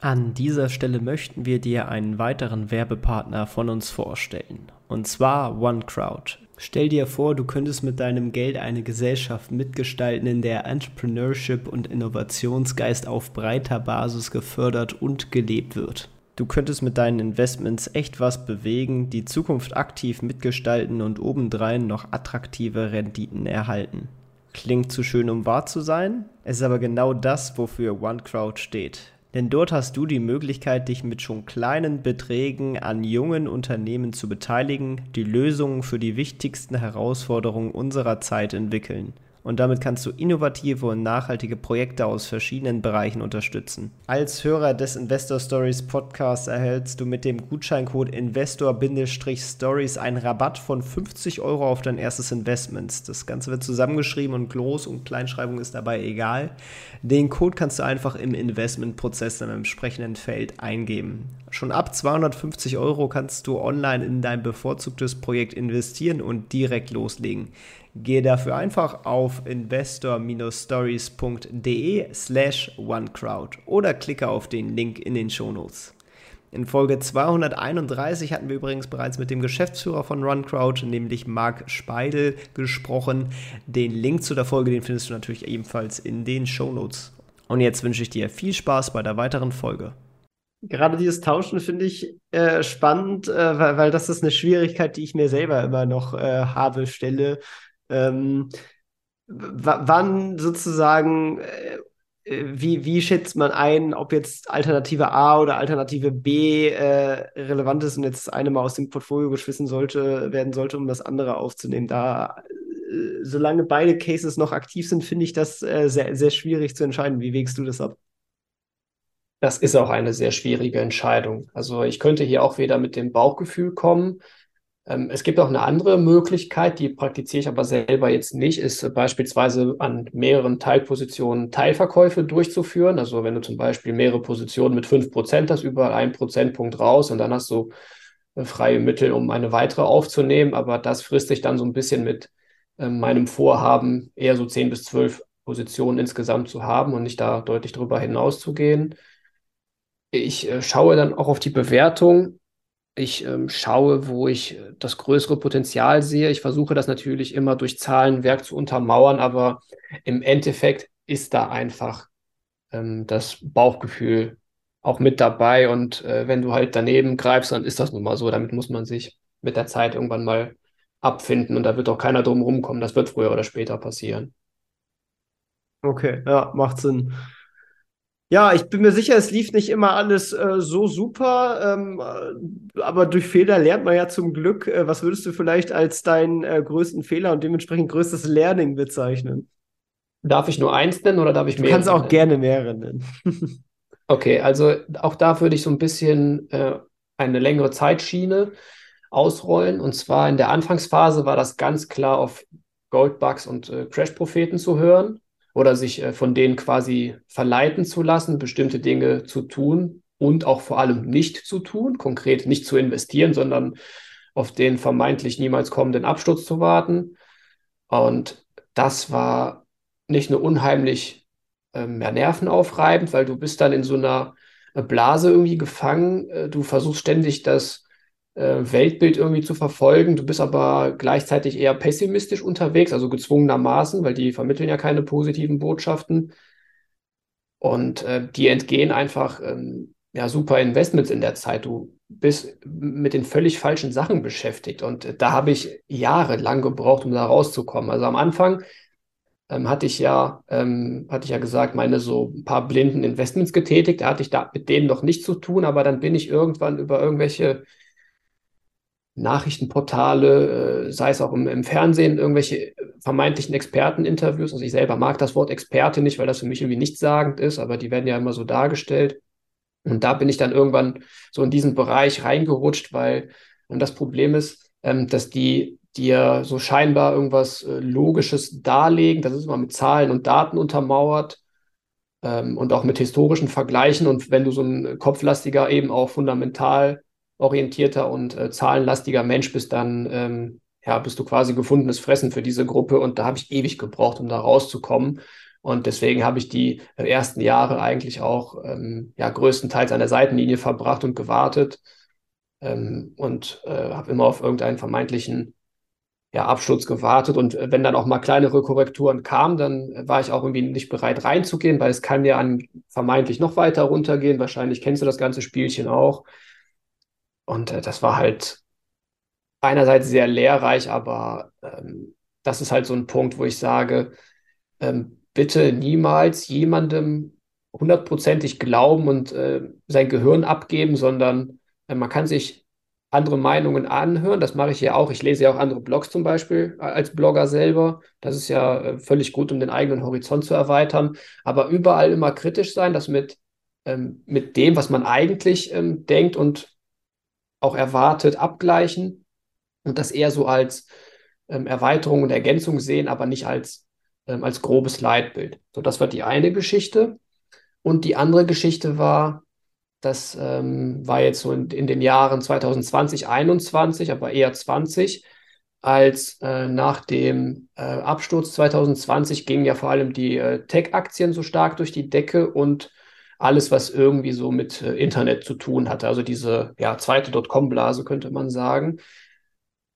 An dieser Stelle möchten wir dir einen weiteren Werbepartner von uns vorstellen, und zwar OneCrowd. Stell dir vor, du könntest mit deinem Geld eine Gesellschaft mitgestalten, in der Entrepreneurship und Innovationsgeist auf breiter Basis gefördert und gelebt wird. Du könntest mit deinen Investments echt was bewegen, die Zukunft aktiv mitgestalten und obendrein noch attraktive Renditen erhalten. Klingt zu schön, um wahr zu sein? Es ist aber genau das, wofür OneCrowd steht. Denn dort hast du die Möglichkeit, dich mit schon kleinen Beträgen an jungen Unternehmen zu beteiligen, die Lösungen für die wichtigsten Herausforderungen unserer Zeit entwickeln. Und damit kannst du innovative und nachhaltige Projekte aus verschiedenen Bereichen unterstützen. Als Hörer des Investor Stories Podcasts erhältst du mit dem Gutscheincode Investor-Stories einen Rabatt von 50 Euro auf dein erstes Investment. Das Ganze wird zusammengeschrieben und Groß- und Kleinschreibung ist dabei egal. Den Code kannst du einfach im Investmentprozess im entsprechenden Feld eingeben. Schon ab 250 Euro kannst du online in dein bevorzugtes Projekt investieren und direkt loslegen. Gehe dafür einfach auf investor-stories.de slash onecrowd oder klicke auf den Link in den Shownotes. In Folge 231 hatten wir übrigens bereits mit dem Geschäftsführer von RunCrowd, nämlich Marc Speidel, gesprochen. Den Link zu der Folge, den findest du natürlich ebenfalls in den Shownotes. Und jetzt wünsche ich dir viel Spaß bei der weiteren Folge. Gerade dieses Tauschen finde ich äh, spannend, äh, weil, weil das ist eine Schwierigkeit, die ich mir selber immer noch äh, habe, stelle ähm, wann sozusagen, äh, wie, wie schätzt man ein, ob jetzt Alternative A oder Alternative B äh, relevant ist und jetzt eine mal aus dem Portfolio geschmissen sollte, werden sollte, um das andere aufzunehmen? Da, äh, solange beide Cases noch aktiv sind, finde ich das äh, sehr, sehr schwierig zu entscheiden. Wie wägst du das ab? Das ist auch eine sehr schwierige Entscheidung. Also ich könnte hier auch wieder mit dem Bauchgefühl kommen. Ähm, es gibt auch eine andere Möglichkeit, die praktiziere ich aber selber jetzt nicht, ist äh, beispielsweise an mehreren Teilpositionen Teilverkäufe durchzuführen. Also wenn du zum Beispiel mehrere Positionen mit 5% hast, überall einen Prozentpunkt raus und dann hast du äh, freie Mittel, um eine weitere aufzunehmen. Aber das frisst sich dann so ein bisschen mit äh, meinem Vorhaben, eher so 10 bis 12 Positionen insgesamt zu haben und nicht da deutlich darüber hinaus zu gehen. Ich schaue dann auch auf die Bewertung ich ähm, schaue, wo ich äh, das größere Potenzial sehe. Ich versuche das natürlich immer durch Zahlenwerk zu untermauern, aber im Endeffekt ist da einfach ähm, das Bauchgefühl auch mit dabei. Und äh, wenn du halt daneben greifst, dann ist das nun mal so. Damit muss man sich mit der Zeit irgendwann mal abfinden und da wird auch keiner drum rumkommen. Das wird früher oder später passieren. Okay, ja, macht Sinn. Ja, ich bin mir sicher, es lief nicht immer alles äh, so super, ähm, äh, aber durch Fehler lernt man ja zum Glück. Äh, was würdest du vielleicht als deinen äh, größten Fehler und dementsprechend größtes Learning bezeichnen? Darf ich nur eins nennen oder darf ich mehrere? Du kannst auch nennen? gerne mehrere nennen. (laughs) okay, also auch da würde ich so ein bisschen äh, eine längere Zeitschiene ausrollen. Und zwar in der Anfangsphase war das ganz klar auf Goldbugs und Crash-Propheten zu hören oder sich äh, von denen quasi verleiten zu lassen, bestimmte Dinge zu tun und auch vor allem nicht zu tun, konkret nicht zu investieren, sondern auf den vermeintlich niemals kommenden Absturz zu warten. Und das war nicht nur unheimlich ähm, ja, nervenaufreibend, weil du bist dann in so einer Blase irgendwie gefangen. Äh, du versuchst ständig das Weltbild irgendwie zu verfolgen. Du bist aber gleichzeitig eher pessimistisch unterwegs, also gezwungenermaßen, weil die vermitteln ja keine positiven Botschaften. Und äh, die entgehen einfach ähm, ja, super Investments in der Zeit. Du bist mit den völlig falschen Sachen beschäftigt. Und äh, da habe ich jahrelang gebraucht, um da rauszukommen. Also am Anfang ähm, hatte ich ja, ähm, hatte ich ja gesagt, meine so ein paar blinden Investments getätigt. Da hatte ich da mit denen noch nichts zu tun, aber dann bin ich irgendwann über irgendwelche Nachrichtenportale, äh, sei es auch im, im, Fernsehen, irgendwelche vermeintlichen Experteninterviews. Also ich selber mag das Wort Experte nicht, weil das für mich irgendwie nichtssagend ist, aber die werden ja immer so dargestellt. Und da bin ich dann irgendwann so in diesen Bereich reingerutscht, weil und das Problem ist, ähm, dass die dir so scheinbar irgendwas äh, Logisches darlegen. Das ist immer mit Zahlen und Daten untermauert ähm, und auch mit historischen Vergleichen. Und wenn du so ein kopflastiger, eben auch fundamental orientierter und äh, zahlenlastiger Mensch bist, dann ähm, ja, bist du quasi gefundenes Fressen für diese Gruppe und da habe ich ewig gebraucht, um da rauszukommen. Und deswegen habe ich die ersten Jahre eigentlich auch ähm, ja, größtenteils an der Seitenlinie verbracht und gewartet ähm, und äh, habe immer auf irgendeinen vermeintlichen ja, Absturz gewartet. Und äh, wenn dann auch mal kleinere Korrekturen kamen, dann war ich auch irgendwie nicht bereit reinzugehen, weil es kann ja an vermeintlich noch weiter runtergehen. Wahrscheinlich kennst du das ganze Spielchen auch. Und äh, das war halt einerseits sehr lehrreich, aber ähm, das ist halt so ein Punkt, wo ich sage, ähm, bitte niemals jemandem hundertprozentig glauben und äh, sein Gehirn abgeben, sondern äh, man kann sich andere Meinungen anhören. Das mache ich ja auch. Ich lese ja auch andere Blogs zum Beispiel äh, als Blogger selber. Das ist ja äh, völlig gut, um den eigenen Horizont zu erweitern. Aber überall immer kritisch sein, das mit, ähm, mit dem, was man eigentlich ähm, denkt und auch erwartet, abgleichen und das eher so als ähm, Erweiterung und Ergänzung sehen, aber nicht als, ähm, als grobes Leitbild. So, das war die eine Geschichte. Und die andere Geschichte war, das ähm, war jetzt so in, in, den Jahren 2020, 2021, aber eher 20, als äh, nach dem äh, Absturz 2020 gingen ja vor allem die äh, Tech-Aktien so stark durch die Decke und alles, was irgendwie so mit äh, Internet zu tun hatte. Also diese ja, zweite Dotcom-Blase, könnte man sagen.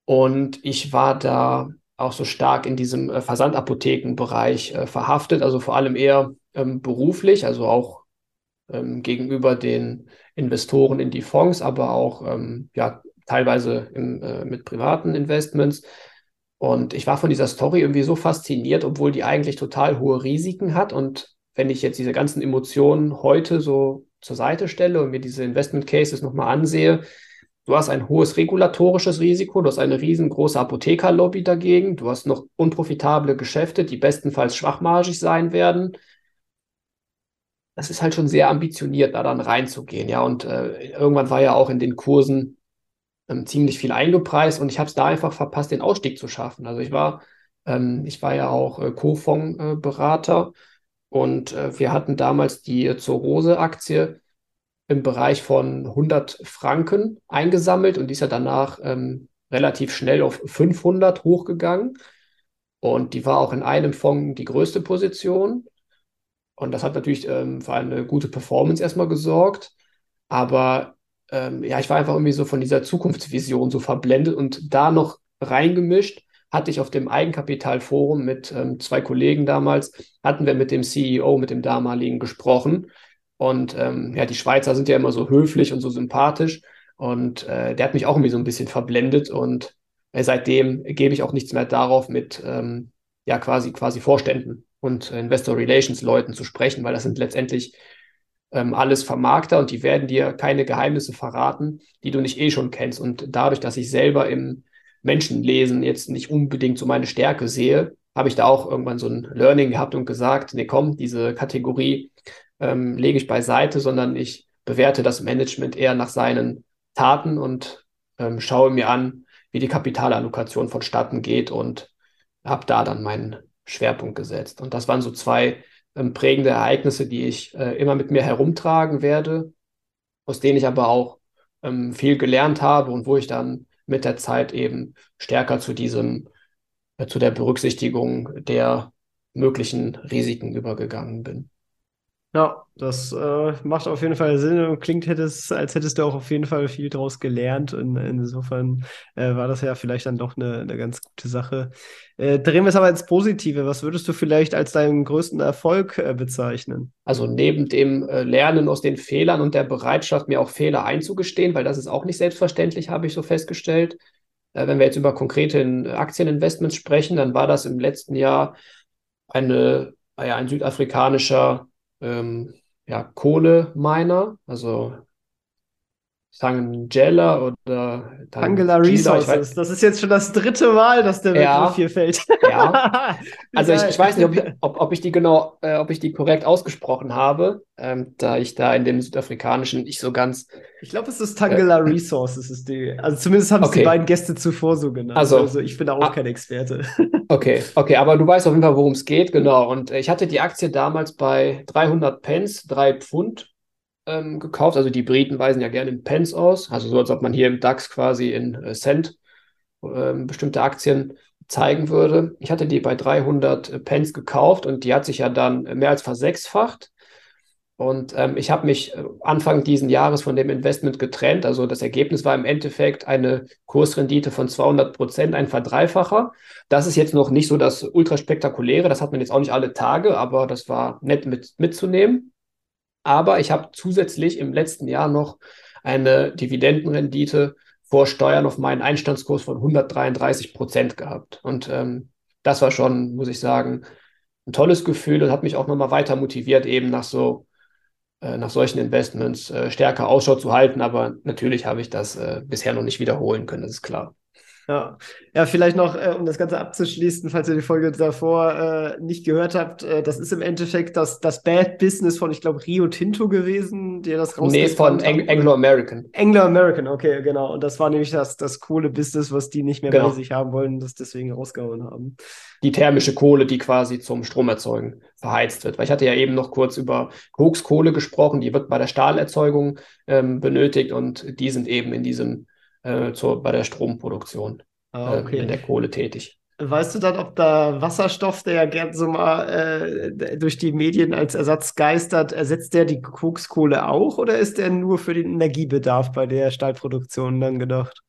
Und ich war da auch so stark in diesem äh, Versandapothekenbereich äh, verhaftet, also vor allem eher ähm, beruflich, also auch ähm, gegenüber den Investoren in die Fonds, aber auch ähm, ja, teilweise im, äh, mit privaten Investments. Und ich war von dieser Story irgendwie so fasziniert, obwohl die eigentlich total hohe Risiken hat. Und wenn ich jetzt diese ganzen Emotionen heute so zur Seite stelle und mir diese Investment Cases nochmal ansehe, du hast ein hohes regulatorisches Risiko, du hast eine riesengroße Apothekerlobby dagegen, du hast noch unprofitable Geschäfte, die bestenfalls schwachmargig sein werden das ist halt schon sehr ambitioniert, da dann reinzugehen. Ja, und äh, irgendwann war ja auch in den Kursen ähm, ziemlich viel eingepreist und ich habe es da einfach verpasst, den Ausstieg zu schaffen. Also ich war, ähm, ich war ja auch äh, Co-Fonds-Berater und äh, wir hatten damals die Zorose-Aktie im Bereich von 100 Franken eingesammelt und die ist ja danach ähm, relativ schnell auf 500 hochgegangen. Und die war auch in einem Fonds die größte Position. Und das hat natürlich ähm, für eine gute Performance erstmal gesorgt. Aber ähm, ja, ich war einfach irgendwie so von dieser Zukunftsvision so verblendet und da noch reingemischt hatte ich auf dem Eigenkapitalforum mit ähm, zwei Kollegen damals, hatten wir mit dem CEO, mit dem damaligen gesprochen. Und ähm, ja, die Schweizer sind ja immer so höflich und so sympathisch. Und äh, der hat mich auch irgendwie so ein bisschen verblendet. Und äh, seitdem gebe ich auch nichts mehr darauf, mit ähm, ja quasi quasi Vorständen und Investor Relations Leuten zu sprechen, weil das sind letztendlich ähm, alles Vermarkter und die werden dir keine Geheimnisse verraten, die du nicht eh schon kennst. Und dadurch, dass ich selber im Menschenlesen jetzt nicht unbedingt so meine Stärke sehe, habe ich da auch irgendwann so ein Learning gehabt und gesagt, nee, komm, diese Kategorie ähm, lege ich beiseite, sondern ich bewerte das Management eher nach seinen Taten und ähm, schaue mir an, wie die Kapitalallokation vonstatten geht und habe da dann meinen Schwerpunkt gesetzt. Und das waren so zwei ähm, prägende Ereignisse, die ich äh, immer mit mir herumtragen werde, aus denen ich aber auch ähm, viel gelernt habe und wo ich dann mit der Zeit eben stärker zu diesem, äh, zu der Berücksichtigung der möglichen Risiken übergegangen bin. Ja, das äh, macht auf jeden Fall Sinn und klingt, hättest, als hättest du auch auf jeden Fall viel daraus gelernt. Und insofern äh, war das ja vielleicht dann doch eine, eine ganz gute Sache. Äh, drehen wir es aber ins Positive. Was würdest du vielleicht als deinen größten Erfolg äh, bezeichnen? Also neben dem äh, Lernen aus den Fehlern und der Bereitschaft, mir auch Fehler einzugestehen, weil das ist auch nicht selbstverständlich, habe ich so festgestellt. Äh, wenn wir jetzt über konkrete Aktieninvestments sprechen, dann war das im letzten Jahr eine, ja, ein südafrikanischer ähm, ja, Kohleminer, also Tangela oder Tangela Resources. Das ist jetzt schon das dritte Mal, dass der ja, Begriff hier fällt. Ja. (laughs) also ich, ich, weiß nicht, ob ich, ob, ob ich, die genau, äh, ob ich die korrekt ausgesprochen habe, ähm, da ich da in dem südafrikanischen nicht so ganz. Ich glaube, es ist Tangela äh, Resources, ist die. Also zumindest haben es okay. die beiden Gäste zuvor so genannt. Also, also ich bin da auch ah, kein Experte. (laughs) Okay, okay, aber du weißt auf jeden Fall, worum es geht, genau. Und ich hatte die Aktie damals bei 300 Pence, 3 Pfund ähm, gekauft. Also die Briten weisen ja gerne in Pence aus, also so, als ob man hier im DAX quasi in äh, Cent äh, bestimmte Aktien zeigen würde. Ich hatte die bei 300 äh, Pence gekauft und die hat sich ja dann mehr als versechsfacht. Und ähm, ich habe mich äh, Anfang diesen Jahres von dem Investment getrennt. Also das Ergebnis war im Endeffekt eine Kursrendite von 200 Prozent, ein Verdreifacher. Das ist jetzt noch nicht so das ultraspektakuläre. Das hat man jetzt auch nicht alle Tage, aber das war nett mit, mitzunehmen. Aber ich habe zusätzlich im letzten Jahr noch eine Dividendenrendite vor Steuern auf meinen Einstandskurs von 133 Prozent gehabt. Und ähm, das war schon, muss ich sagen, ein tolles Gefühl und hat mich auch nochmal weiter motiviert, eben nach so äh, nach solchen Investments äh, stärker Ausschau zu halten. Aber natürlich habe ich das äh, bisher noch nicht wiederholen können, das ist klar. Ja, ja vielleicht noch, äh, um das Ganze abzuschließen, falls ihr die Folge davor äh, nicht gehört habt, äh, das ist im Endeffekt das, das Bad Business von, ich glaube, Rio Tinto gewesen, der das rausgebracht Nee, von Ang Anglo-American. Anglo-American, okay, genau. Und das war nämlich das, das Kohle-Business, was die nicht mehr genau. bei sich haben wollen das deswegen rausgehauen haben. Die thermische Kohle, die quasi zum Stromerzeugen verheizt wird. Weil ich hatte ja eben noch kurz über Kokskohle gesprochen, die wird bei der Stahlerzeugung ähm, benötigt und die sind eben in diesem äh, zur, bei der Stromproduktion ah, okay. äh, in der Kohle tätig. Weißt du dann, ob da Wasserstoff, der ja gern so mal äh, durch die Medien als Ersatz geistert, ersetzt der die Kokskohle auch oder ist der nur für den Energiebedarf bei der Stahlproduktion dann gedacht?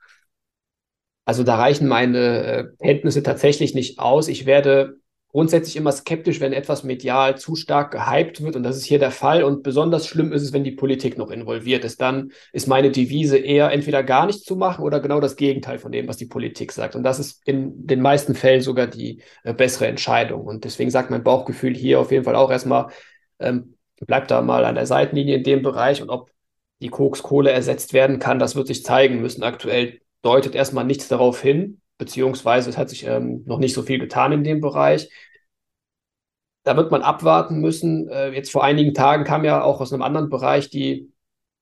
Also da reichen meine äh, Kenntnisse tatsächlich nicht aus. Ich werde grundsätzlich immer skeptisch, wenn etwas medial zu stark gehypt wird. Und das ist hier der Fall. Und besonders schlimm ist es, wenn die Politik noch involviert ist. Dann ist meine Devise eher entweder gar nichts zu machen oder genau das Gegenteil von dem, was die Politik sagt. Und das ist in den meisten Fällen sogar die äh, bessere Entscheidung. Und deswegen sagt mein Bauchgefühl hier auf jeden Fall auch erstmal, ähm, bleibt da mal an der Seitenlinie in dem Bereich. Und ob die Kokskohle ersetzt werden kann, das wird sich zeigen müssen. Aktuell deutet erstmal nichts darauf hin beziehungsweise es hat sich ähm, noch nicht so viel getan in dem Bereich. Da wird man abwarten müssen. Äh, jetzt vor einigen Tagen kam ja auch aus einem anderen Bereich die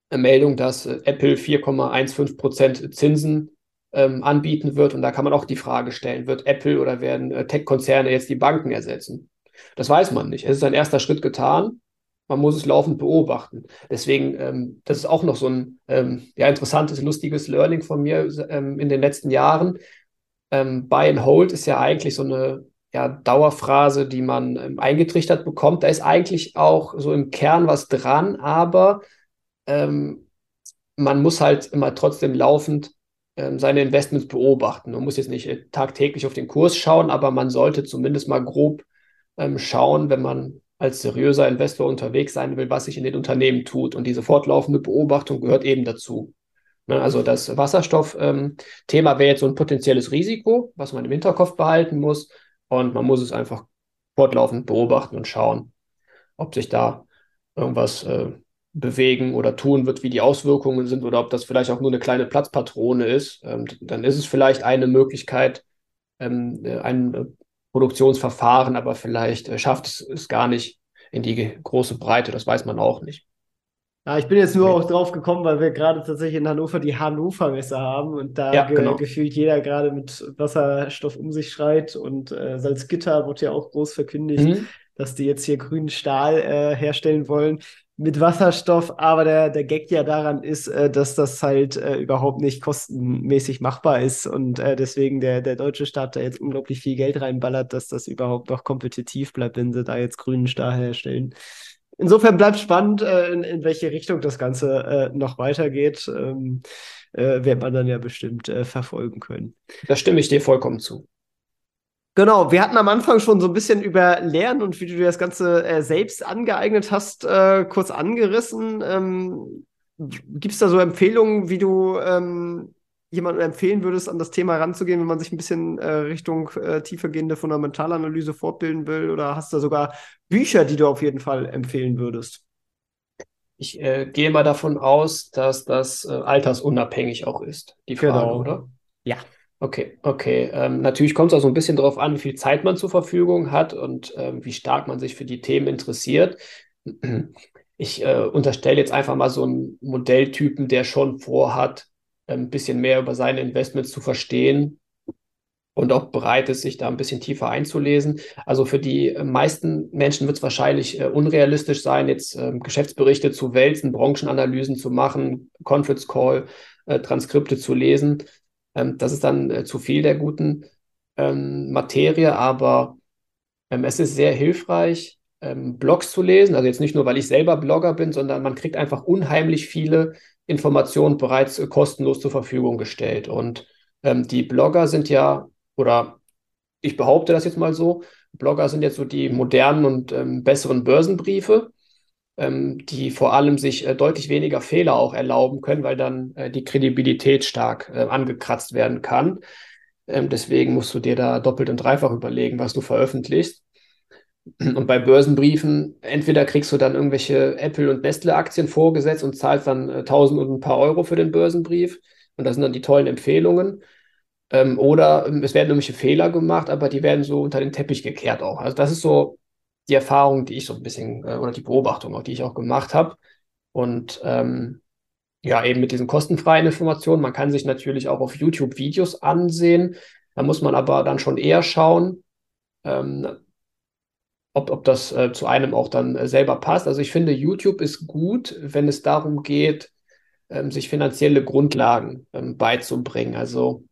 äh, Meldung, dass äh, Apple 4,15 Prozent Zinsen ähm, anbieten wird. Und da kann man auch die Frage stellen, wird Apple oder werden Tech-Konzerne jetzt die Banken ersetzen? Das weiß man nicht. Es ist ein erster Schritt getan. Man muss es laufend beobachten. Deswegen, ähm, das ist auch noch so ein ähm, ja, interessantes, lustiges Learning von mir ähm, in den letzten Jahren. Ähm, Buy and Hold ist ja eigentlich so eine ja, Dauerphrase, die man ähm, eingetrichtert bekommt. Da ist eigentlich auch so im Kern was dran, aber ähm, man muss halt immer trotzdem laufend ähm, seine Investments beobachten. Man muss jetzt nicht äh, tagtäglich auf den Kurs schauen, aber man sollte zumindest mal grob ähm, schauen, wenn man als seriöser Investor unterwegs sein will, was sich in den Unternehmen tut. Und diese fortlaufende Beobachtung gehört eben dazu. Ne, also das Wasserstoff-Thema ähm, wäre jetzt so ein potenzielles Risiko, was man im Hinterkopf behalten muss. Und man muss es einfach fortlaufend beobachten und schauen, ob sich da irgendwas äh, bewegen oder tun wird, wie die Auswirkungen sind oder ob das vielleicht auch nur eine kleine Platzpatrone ist. Ähm, dann ist es vielleicht eine Möglichkeit, ähm, äh, ein äh, Produktionsverfahren, aber vielleicht äh, schafft es es gar nicht in die große Breite. Das weiß man auch nicht. Ja, ich bin jetzt nur auch drauf gekommen, weil wir gerade tatsächlich in Hannover die Hannover-Messe haben und da ja, ge genau. gefühlt jeder gerade mit Wasserstoff um sich schreit und äh, Salzgitter wird ja auch groß verkündigt, mhm. dass die jetzt hier grünen Stahl äh, herstellen wollen mit Wasserstoff, aber der, der Gag ja daran ist, äh, dass das halt äh, überhaupt nicht kostenmäßig machbar ist und äh, deswegen der, der deutsche Staat da jetzt unglaublich viel Geld reinballert, dass das überhaupt noch kompetitiv bleibt, wenn sie da jetzt grünen Stahl herstellen insofern bleibt spannend, äh, in, in welche Richtung das Ganze äh, noch weitergeht. Ähm, äh, wird man dann ja bestimmt äh, verfolgen können. Da stimme ich dir vollkommen zu. Genau, wir hatten am Anfang schon so ein bisschen über Lernen und wie du dir das Ganze äh, selbst angeeignet hast, äh, kurz angerissen. Ähm, Gibt es da so Empfehlungen, wie du ähm, jemandem empfehlen würdest, an das Thema ranzugehen, wenn man sich ein bisschen äh, Richtung äh, tiefergehende Fundamentalanalyse fortbilden will? Oder hast du sogar Bücher, die du auf jeden Fall empfehlen würdest? Ich äh, gehe mal davon aus, dass das äh, altersunabhängig auch ist, die Frage, genau. oder? Ja. Okay, okay. Ähm, natürlich kommt es auch so ein bisschen darauf an, wie viel Zeit man zur Verfügung hat und ähm, wie stark man sich für die Themen interessiert. Ich äh, unterstelle jetzt einfach mal so einen Modelltypen, der schon vorhat, ein bisschen mehr über seine Investments zu verstehen und auch bereit ist, sich da ein bisschen tiefer einzulesen. Also für die meisten Menschen wird es wahrscheinlich äh, unrealistisch sein, jetzt äh, Geschäftsberichte zu wälzen, Branchenanalysen zu machen, Conference Call, äh, Transkripte zu lesen. Ähm, das ist dann äh, zu viel der guten ähm, Materie, aber ähm, es ist sehr hilfreich, ähm, Blogs zu lesen. Also jetzt nicht nur, weil ich selber Blogger bin, sondern man kriegt einfach unheimlich viele Informationen bereits äh, kostenlos zur Verfügung gestellt. Und ähm, die Blogger sind ja, oder ich behaupte das jetzt mal so, Blogger sind jetzt so die modernen und ähm, besseren Börsenbriefe, ähm, die vor allem sich äh, deutlich weniger Fehler auch erlauben können, weil dann äh, die Kredibilität stark äh, angekratzt werden kann. Ähm, deswegen musst du dir da doppelt und dreifach überlegen, was du veröffentlichst. Und bei Börsenbriefen, entweder kriegst du dann irgendwelche Apple- und Nestle-Aktien vorgesetzt und zahlst dann äh, 1000 und ein paar Euro für den Börsenbrief. Und das sind dann die tollen Empfehlungen. Ähm, oder ähm, es werden irgendwelche Fehler gemacht, aber die werden so unter den Teppich gekehrt auch. Also das ist so die Erfahrung, die ich so ein bisschen, äh, oder die Beobachtung auch, die ich auch gemacht habe. Und ähm, ja, eben mit diesen kostenfreien Informationen. Man kann sich natürlich auch auf YouTube Videos ansehen. Da muss man aber dann schon eher schauen, ähm, ob, ob das äh, zu einem auch dann äh, selber passt. Also ich finde, YouTube ist gut, wenn es darum geht, ähm, sich finanzielle Grundlagen ähm, beizubringen. Also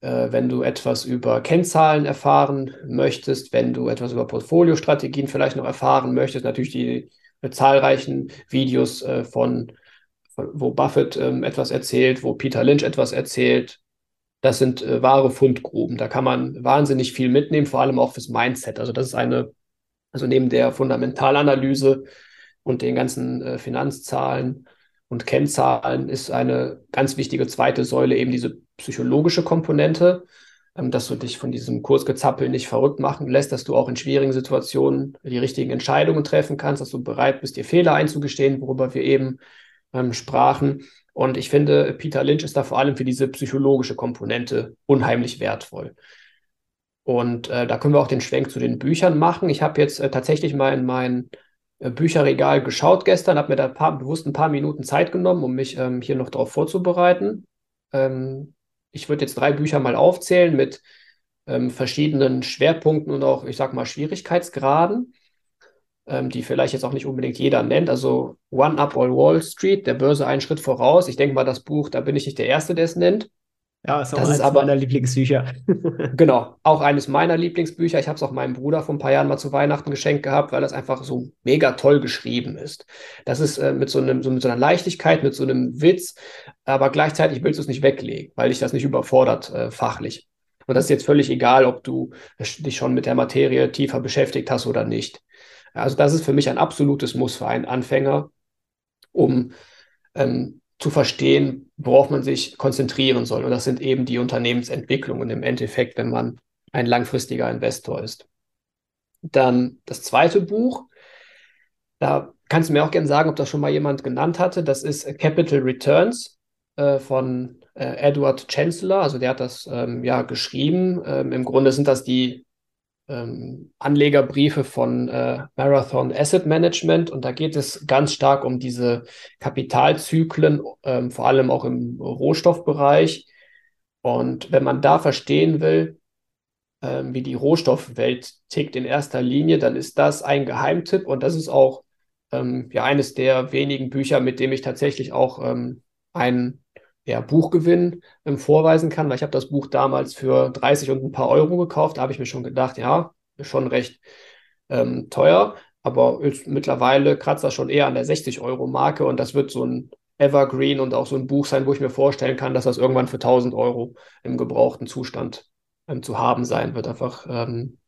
äh, wenn du etwas über Kennzahlen erfahren möchtest, wenn du etwas über Portfoliostrategien vielleicht noch erfahren möchtest, natürlich die äh, zahlreichen Videos äh, von, von, wo Buffett ähm, etwas erzählt, wo Peter Lynch etwas erzählt. Das sind äh, wahre Fundgruben. Da kann man wahnsinnig viel mitnehmen, vor allem auch fürs Mindset. Also das ist eine, also neben der Fundamentalanalyse und den ganzen äh, Finanzzahlen und Kennzahlen ist eine ganz wichtige zweite Säule eben diese psychologische Komponente, ähm, dass du dich von diesem Kursgezappel nicht verrückt machen lässt, dass du auch in schwierigen Situationen die richtigen Entscheidungen treffen kannst, dass du bereit bist, dir Fehler einzugestehen, worüber wir eben ähm, sprachen. Und ich finde, Peter Lynch ist da vor allem für diese psychologische Komponente unheimlich wertvoll. Und äh, da können wir auch den Schwenk zu den Büchern machen. Ich habe jetzt äh, tatsächlich mal in meinen äh, Bücherregal geschaut gestern, habe mir da paar, bewusst ein paar Minuten Zeit genommen, um mich ähm, hier noch darauf vorzubereiten. Ähm, ich würde jetzt drei Bücher mal aufzählen mit ähm, verschiedenen Schwerpunkten und auch, ich sag mal, Schwierigkeitsgraden, ähm, die vielleicht jetzt auch nicht unbedingt jeder nennt. Also One Up All Wall Street, der Börse einen Schritt voraus. Ich denke mal, das Buch, da bin ich nicht der Erste, der es nennt. Ja, ist auch das eines ist aber, meiner Lieblingsbücher. (laughs) genau, auch eines meiner Lieblingsbücher. Ich habe es auch meinem Bruder vor ein paar Jahren mal zu Weihnachten geschenkt gehabt, weil das einfach so mega toll geschrieben ist. Das ist äh, mit, so einem, so mit so einer Leichtigkeit, mit so einem Witz, aber gleichzeitig willst du es nicht weglegen, weil dich das nicht überfordert äh, fachlich. Und das ist jetzt völlig egal, ob du dich schon mit der Materie tiefer beschäftigt hast oder nicht. Also das ist für mich ein absolutes Muss für einen Anfänger, um ähm, zu verstehen, worauf man sich konzentrieren soll. Und das sind eben die Unternehmensentwicklungen im Endeffekt, wenn man ein langfristiger Investor ist. Dann das zweite Buch, da kannst du mir auch gerne sagen, ob das schon mal jemand genannt hatte. Das ist Capital Returns äh, von äh, Edward Chancellor. Also der hat das ähm, ja geschrieben. Ähm, Im Grunde sind das die ähm, Anlegerbriefe von äh, Marathon Asset Management und da geht es ganz stark um diese Kapitalzyklen, ähm, vor allem auch im Rohstoffbereich. Und wenn man da verstehen will, ähm, wie die Rohstoffwelt tickt in erster Linie, dann ist das ein Geheimtipp und das ist auch ähm, ja eines der wenigen Bücher, mit dem ich tatsächlich auch ähm, einen ja, Buchgewinn ähm, vorweisen kann, weil ich habe das Buch damals für 30 und ein paar Euro gekauft. Da habe ich mir schon gedacht, ja, schon recht ähm, teuer, aber ist, mittlerweile kratzt das schon eher an der 60-Euro-Marke und das wird so ein Evergreen und auch so ein Buch sein, wo ich mir vorstellen kann, dass das irgendwann für 1000 Euro im gebrauchten Zustand ähm, zu haben sein wird. Einfach ein ähm,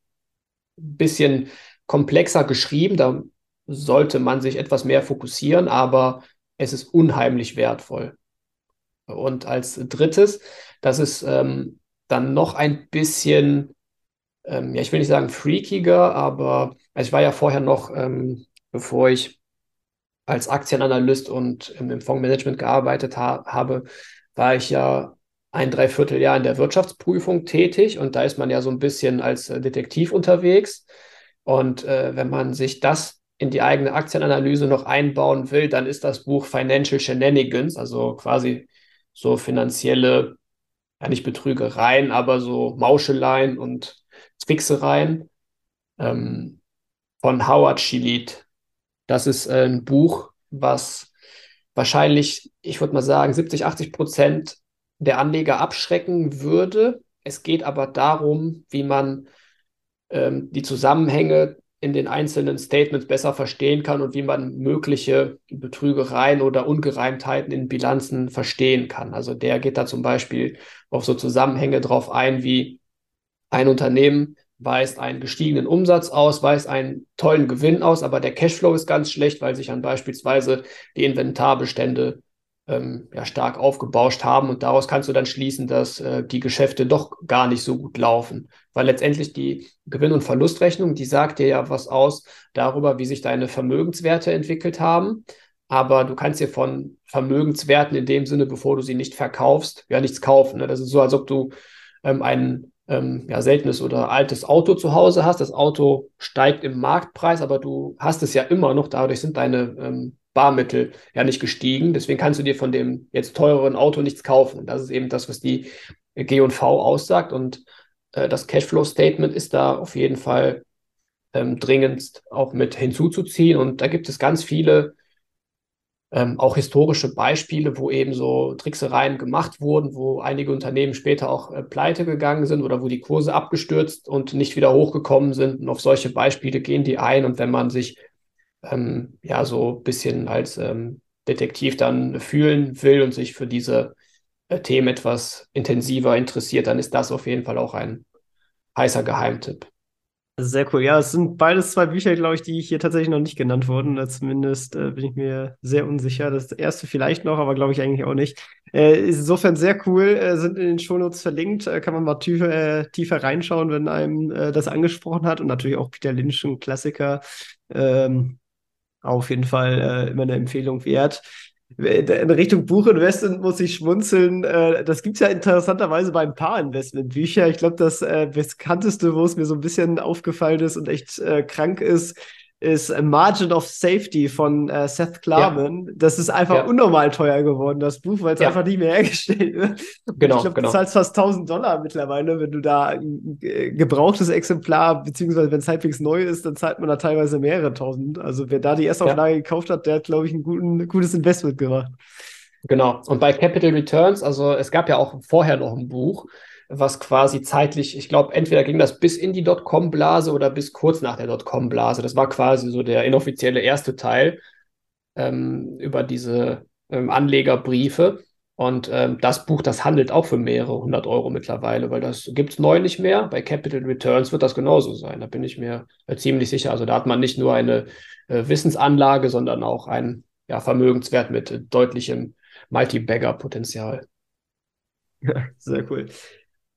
bisschen komplexer geschrieben, da sollte man sich etwas mehr fokussieren, aber es ist unheimlich wertvoll. Und als drittes, das ist ähm, dann noch ein bisschen, ähm, ja, ich will nicht sagen freakiger, aber also ich war ja vorher noch, ähm, bevor ich als Aktienanalyst und im, Fondsmanagement gearbeitet ha habe, war ich ja ein Dreivierteljahr in der Wirtschaftsprüfung tätig und da ist man ja so ein bisschen als äh, Detektiv unterwegs. Und äh, wenn man sich das in die eigene Aktienanalyse noch einbauen will, dann ist das Buch Financial Shenanigans, also quasi so finanzielle, ja nicht Betrügereien, aber so Mauscheleien und Tricksereien ähm, von Howard Schilit. Das ist äh, ein Buch, was wahrscheinlich, ich würde mal sagen, 70, 80 Prozent der Anleger abschrecken würde. Es geht aber darum, wie man ähm, die Zusammenhänge in den einzelnen Statements besser verstehen kann und wie man mögliche Betrügereien oder Ungereimtheiten in Bilanzen verstehen kann. Also der geht da zum Beispiel auf so Zusammenhänge drauf ein, wie ein Unternehmen weist einen gestiegenen Umsatz aus, weist einen tollen Gewinn aus, aber der Cashflow ist ganz schlecht, weil sich dann beispielsweise die Inventarbestände ähm, ja, stark aufgebauscht haben. Und daraus kannst du dann schließen, dass äh, die Geschäfte doch gar nicht so gut laufen. Weil letztendlich die Gewinn- und Verlustrechnung, die sagt dir ja was aus darüber, wie sich deine Vermögenswerte entwickelt haben. Aber du kannst dir von Vermögenswerten in dem Sinne, bevor du sie nicht verkaufst, ja nichts kaufen. Ne? Das ist so, als ob du ähm, ein ähm, ja, seltenes oder altes Auto zu Hause hast. Das Auto steigt im Marktpreis, aber du hast es ja immer noch. Dadurch sind deine ähm, Barmittel ja nicht gestiegen. Deswegen kannst du dir von dem jetzt teureren Auto nichts kaufen. Und das ist eben das, was die G&V aussagt. Und äh, das Cashflow-Statement ist da auf jeden Fall ähm, dringendst auch mit hinzuzuziehen. Und da gibt es ganz viele ähm, auch historische Beispiele, wo eben so Tricksereien gemacht wurden, wo einige Unternehmen später auch äh, pleite gegangen sind oder wo die Kurse abgestürzt und nicht wieder hochgekommen sind. Und auf solche Beispiele gehen die ein. Und wenn man sich ähm, ja so ein bisschen als ähm, Detektiv dann fühlen will und sich für diese äh, Themen etwas intensiver interessiert, dann ist das auf jeden Fall auch ein heißer Geheimtipp. Sehr cool. Ja, es sind beides zwei Bücher, glaube ich, die hier tatsächlich noch nicht genannt wurden. Zumindest äh, bin ich mir sehr unsicher. Das erste vielleicht noch, aber glaube ich eigentlich auch nicht. Äh, insofern sehr cool. Äh, sind in den Shownotes verlinkt. Äh, kann man mal tiefer, äh, tiefer reinschauen, wenn einem äh, das angesprochen hat. Und natürlich auch Peter Lynch, ein Klassiker. Ähm, auf jeden Fall immer eine Empfehlung wert. In Richtung Buchinvestment muss ich schmunzeln. Äh, das gibt es ja interessanterweise bei ein paar Investmentbüchern. Ich glaube, das äh, bekannteste, wo es mir so ein bisschen aufgefallen ist und echt äh, krank ist, ist Margin of Safety von äh, Seth Klarman. Ja. Das ist einfach ja. unnormal teuer geworden, das Buch, weil es ja. einfach nicht mehr hergestellt wird. Genau, ich glaube, genau. du zahlst fast 1000 Dollar mittlerweile, wenn du da ein gebrauchtes Exemplar, beziehungsweise wenn es halbwegs neu ist, dann zahlt man da teilweise mehrere tausend. Also wer da die Erstauflage gekauft hat, der hat, glaube ich, ein, guten, ein gutes Investment gemacht. Genau. Und bei Capital Returns, also es gab ja auch vorher noch ein Buch, was quasi zeitlich, ich glaube, entweder ging das bis in die Dotcom-Blase oder bis kurz nach der Dotcom-Blase. Das war quasi so der inoffizielle erste Teil ähm, über diese ähm, Anlegerbriefe. Und ähm, das Buch, das handelt auch für mehrere hundert Euro mittlerweile, weil das gibt es neu nicht mehr. Bei Capital Returns wird das genauso sein. Da bin ich mir äh, ziemlich sicher. Also da hat man nicht nur eine äh, Wissensanlage, sondern auch ein ja, Vermögenswert mit äh, deutlichem Multi-Bagger-Potenzial. Ja, sehr cool.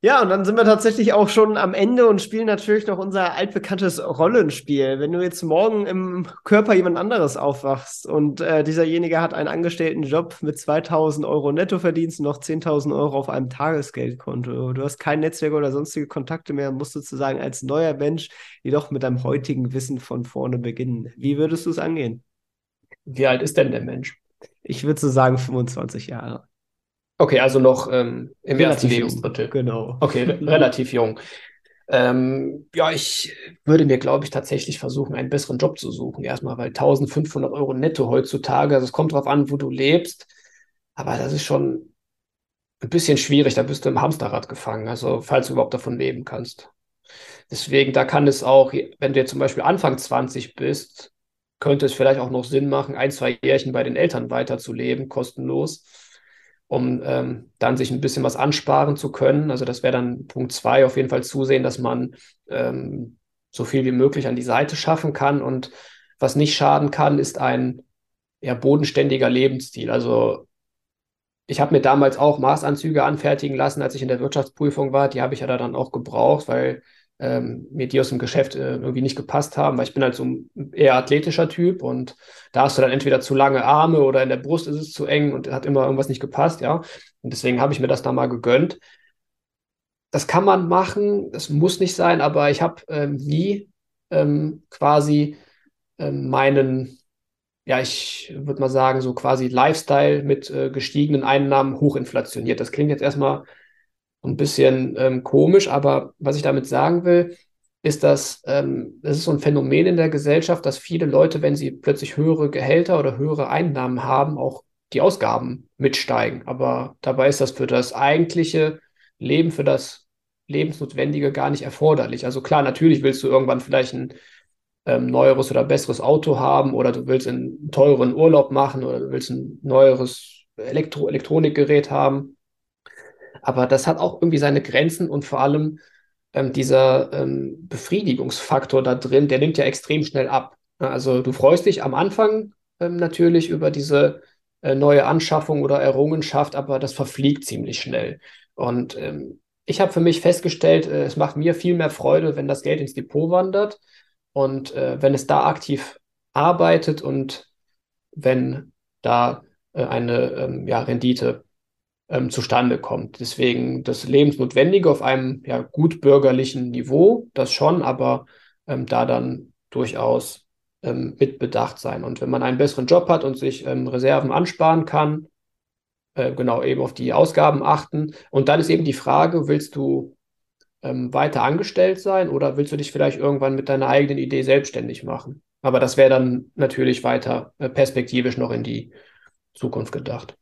Ja, und dann sind wir tatsächlich auch schon am Ende und spielen natürlich noch unser altbekanntes Rollenspiel. Wenn du jetzt morgen im Körper jemand anderes aufwachst und äh, dieserjenige hat einen angestellten Job mit 2000 Euro Nettoverdienst und noch 10.000 Euro auf einem Tagesgeldkonto. Du hast kein Netzwerk oder sonstige Kontakte mehr, musst sozusagen als neuer Mensch jedoch mit deinem heutigen Wissen von vorne beginnen. Wie würdest du es angehen? Wie alt ist denn der Mensch? Ich würde so sagen 25 Jahre. Okay, also noch ähm, im relativ ersten Lebensdrittel. Genau. Okay, relativ jung. Ähm, ja, ich würde mir, glaube ich, tatsächlich versuchen, einen besseren Job zu suchen. Erstmal, weil 1500 Euro netto heutzutage, also es kommt drauf an, wo du lebst. Aber das ist schon ein bisschen schwierig. Da bist du im Hamsterrad gefangen. Also, falls du überhaupt davon leben kannst. Deswegen, da kann es auch, wenn du jetzt zum Beispiel Anfang 20 bist, könnte es vielleicht auch noch Sinn machen, ein, zwei Jährchen bei den Eltern weiterzuleben, kostenlos um ähm, dann sich ein bisschen was ansparen zu können. Also das wäre dann Punkt zwei, auf jeden Fall zusehen, dass man ähm, so viel wie möglich an die Seite schaffen kann. Und was nicht schaden kann, ist ein ja, bodenständiger Lebensstil. Also ich habe mir damals auch Maßanzüge anfertigen lassen, als ich in der Wirtschaftsprüfung war. Die habe ich ja dann auch gebraucht, weil ähm, mir die aus dem Geschäft äh, irgendwie nicht gepasst haben, weil ich bin halt so ein eher athletischer Typ und da hast du dann entweder zu lange Arme oder in der Brust ist es zu eng und hat immer irgendwas nicht gepasst, ja. Und deswegen habe ich mir das da mal gegönnt. Das kann man machen, das muss nicht sein, aber ich habe ähm, nie ähm, quasi ähm, meinen, ja, ich würde mal sagen, so quasi Lifestyle mit äh, gestiegenen Einnahmen hochinflationiert. Das klingt jetzt erstmal ein bisschen ähm, komisch, aber was ich damit sagen will, ist, dass ähm, das so ein Phänomen in der Gesellschaft, dass viele Leute, wenn sie plötzlich höhere Gehälter oder höhere Einnahmen haben, auch die Ausgaben mitsteigen. Aber dabei ist das für das eigentliche Leben, für das Lebensnotwendige gar nicht erforderlich. Also klar, natürlich willst du irgendwann vielleicht ein ähm, neueres oder besseres Auto haben oder du willst einen teuren Urlaub machen oder du willst ein neueres Elektro Elektronikgerät haben. Aber das hat auch irgendwie seine Grenzen und vor allem ähm, dieser ähm, Befriedigungsfaktor da drin, der nimmt ja extrem schnell ab. Also du freust dich am Anfang ähm, natürlich über diese äh, neue Anschaffung oder Errungenschaft, aber das verfliegt ziemlich schnell. Und ähm, ich habe für mich festgestellt, äh, es macht mir viel mehr Freude, wenn das Geld ins Depot wandert und äh, wenn es da aktiv arbeitet und wenn da äh, eine ähm, ja, Rendite ähm, zustande kommt. Deswegen das Lebensnotwendige auf einem ja, gutbürgerlichen Niveau, das schon, aber ähm, da dann durchaus ähm, mit Bedacht sein. Und wenn man einen besseren Job hat und sich ähm, Reserven ansparen kann, äh, genau eben auf die Ausgaben achten. Und dann ist eben die Frage, willst du ähm, weiter angestellt sein oder willst du dich vielleicht irgendwann mit deiner eigenen Idee selbstständig machen? Aber das wäre dann natürlich weiter äh, perspektivisch noch in die Zukunft gedacht.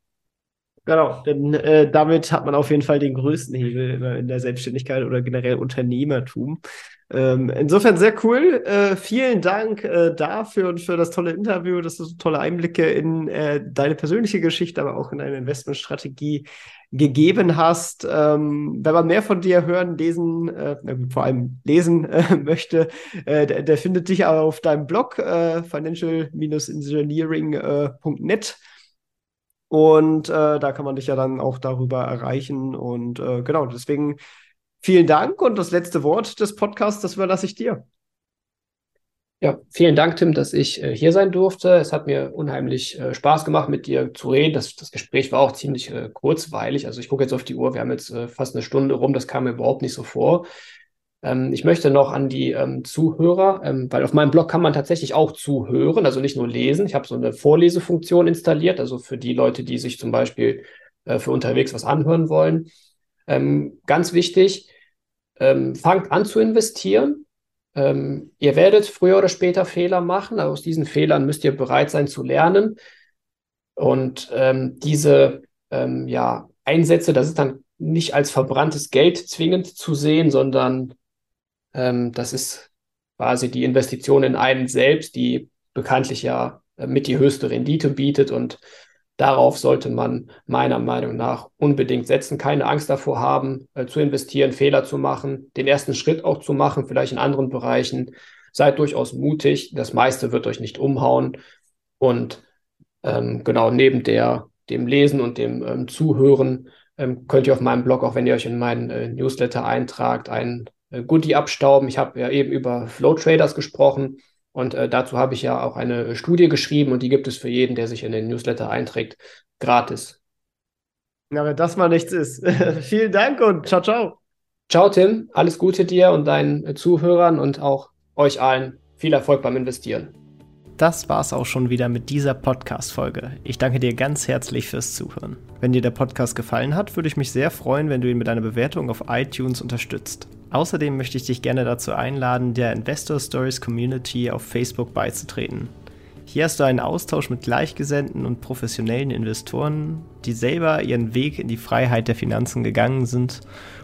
Genau, denn äh, damit hat man auf jeden Fall den größten Hebel in der Selbstständigkeit oder generell Unternehmertum. Ähm, insofern sehr cool. Äh, vielen Dank äh, dafür und für das tolle Interview, dass du so tolle Einblicke in äh, deine persönliche Geschichte, aber auch in deine Investmentstrategie gegeben hast. Ähm, wenn man mehr von dir hören, lesen, äh, vor allem lesen äh, (laughs) möchte, der, der, findet dich auf deinem Blog financial-engineering.net. Und äh, da kann man dich ja dann auch darüber erreichen. Und äh, genau, deswegen vielen Dank. Und das letzte Wort des Podcasts, das überlasse ich dir. Ja, vielen Dank, Tim, dass ich äh, hier sein durfte. Es hat mir unheimlich äh, Spaß gemacht, mit dir zu reden. Das, das Gespräch war auch ziemlich äh, kurzweilig. Also ich gucke jetzt auf die Uhr, wir haben jetzt äh, fast eine Stunde rum, das kam mir überhaupt nicht so vor. Ähm, ich möchte noch an die ähm, Zuhörer, ähm, weil auf meinem Blog kann man tatsächlich auch zuhören, also nicht nur lesen. Ich habe so eine Vorlesefunktion installiert, also für die Leute, die sich zum Beispiel äh, für unterwegs was anhören wollen. Ähm, ganz wichtig, ähm, fangt an zu investieren. Ähm, ihr werdet früher oder später Fehler machen, aber aus diesen Fehlern müsst ihr bereit sein zu lernen. Und diese ja, Einsätze, das ist dann nicht als verbranntes Geld zwingend zu sehen, sondern ähm, das ist quasi die Investition in einen selbst, die bekanntlich ja äh, mit die höchste Rendite bietet und darauf sollte man meiner Meinung nach unbedingt setzen, keine Angst davor haben, äh, zu investieren, Fehler zu machen, den ersten Schritt auch zu machen, vielleicht in anderen Bereichen. Seid durchaus mutig, das meiste wird euch nicht umhauen und ähm, genau neben der, dem Lesen und dem ähm, Zuhören ähm, könnt ihr auf meinem Blog, auch wenn ihr euch in meinen äh, Newsletter eintragt, ein äh, Goodie abstauben. Ich habe ja eben über Flow Traders gesprochen und äh, dazu habe ich ja auch eine Studie geschrieben und die gibt es für jeden, der sich in den Newsletter einträgt, gratis. Na, wenn das mal nichts ist. (laughs) Vielen Dank und ciao, ciao. Ciao, Tim. Alles Gute dir und deinen äh, Zuhörern und auch euch allen. Viel Erfolg beim Investieren. Das war's auch schon wieder mit dieser Podcast-Folge. Ich danke dir ganz herzlich fürs Zuhören. Wenn dir der Podcast gefallen hat, würde ich mich sehr freuen, wenn du ihn mit einer Bewertung auf iTunes unterstützt. Außerdem möchte ich dich gerne dazu einladen, der Investor Stories Community auf Facebook beizutreten. Hier hast du einen Austausch mit Gleichgesinnten und professionellen Investoren, die selber ihren Weg in die Freiheit der Finanzen gegangen sind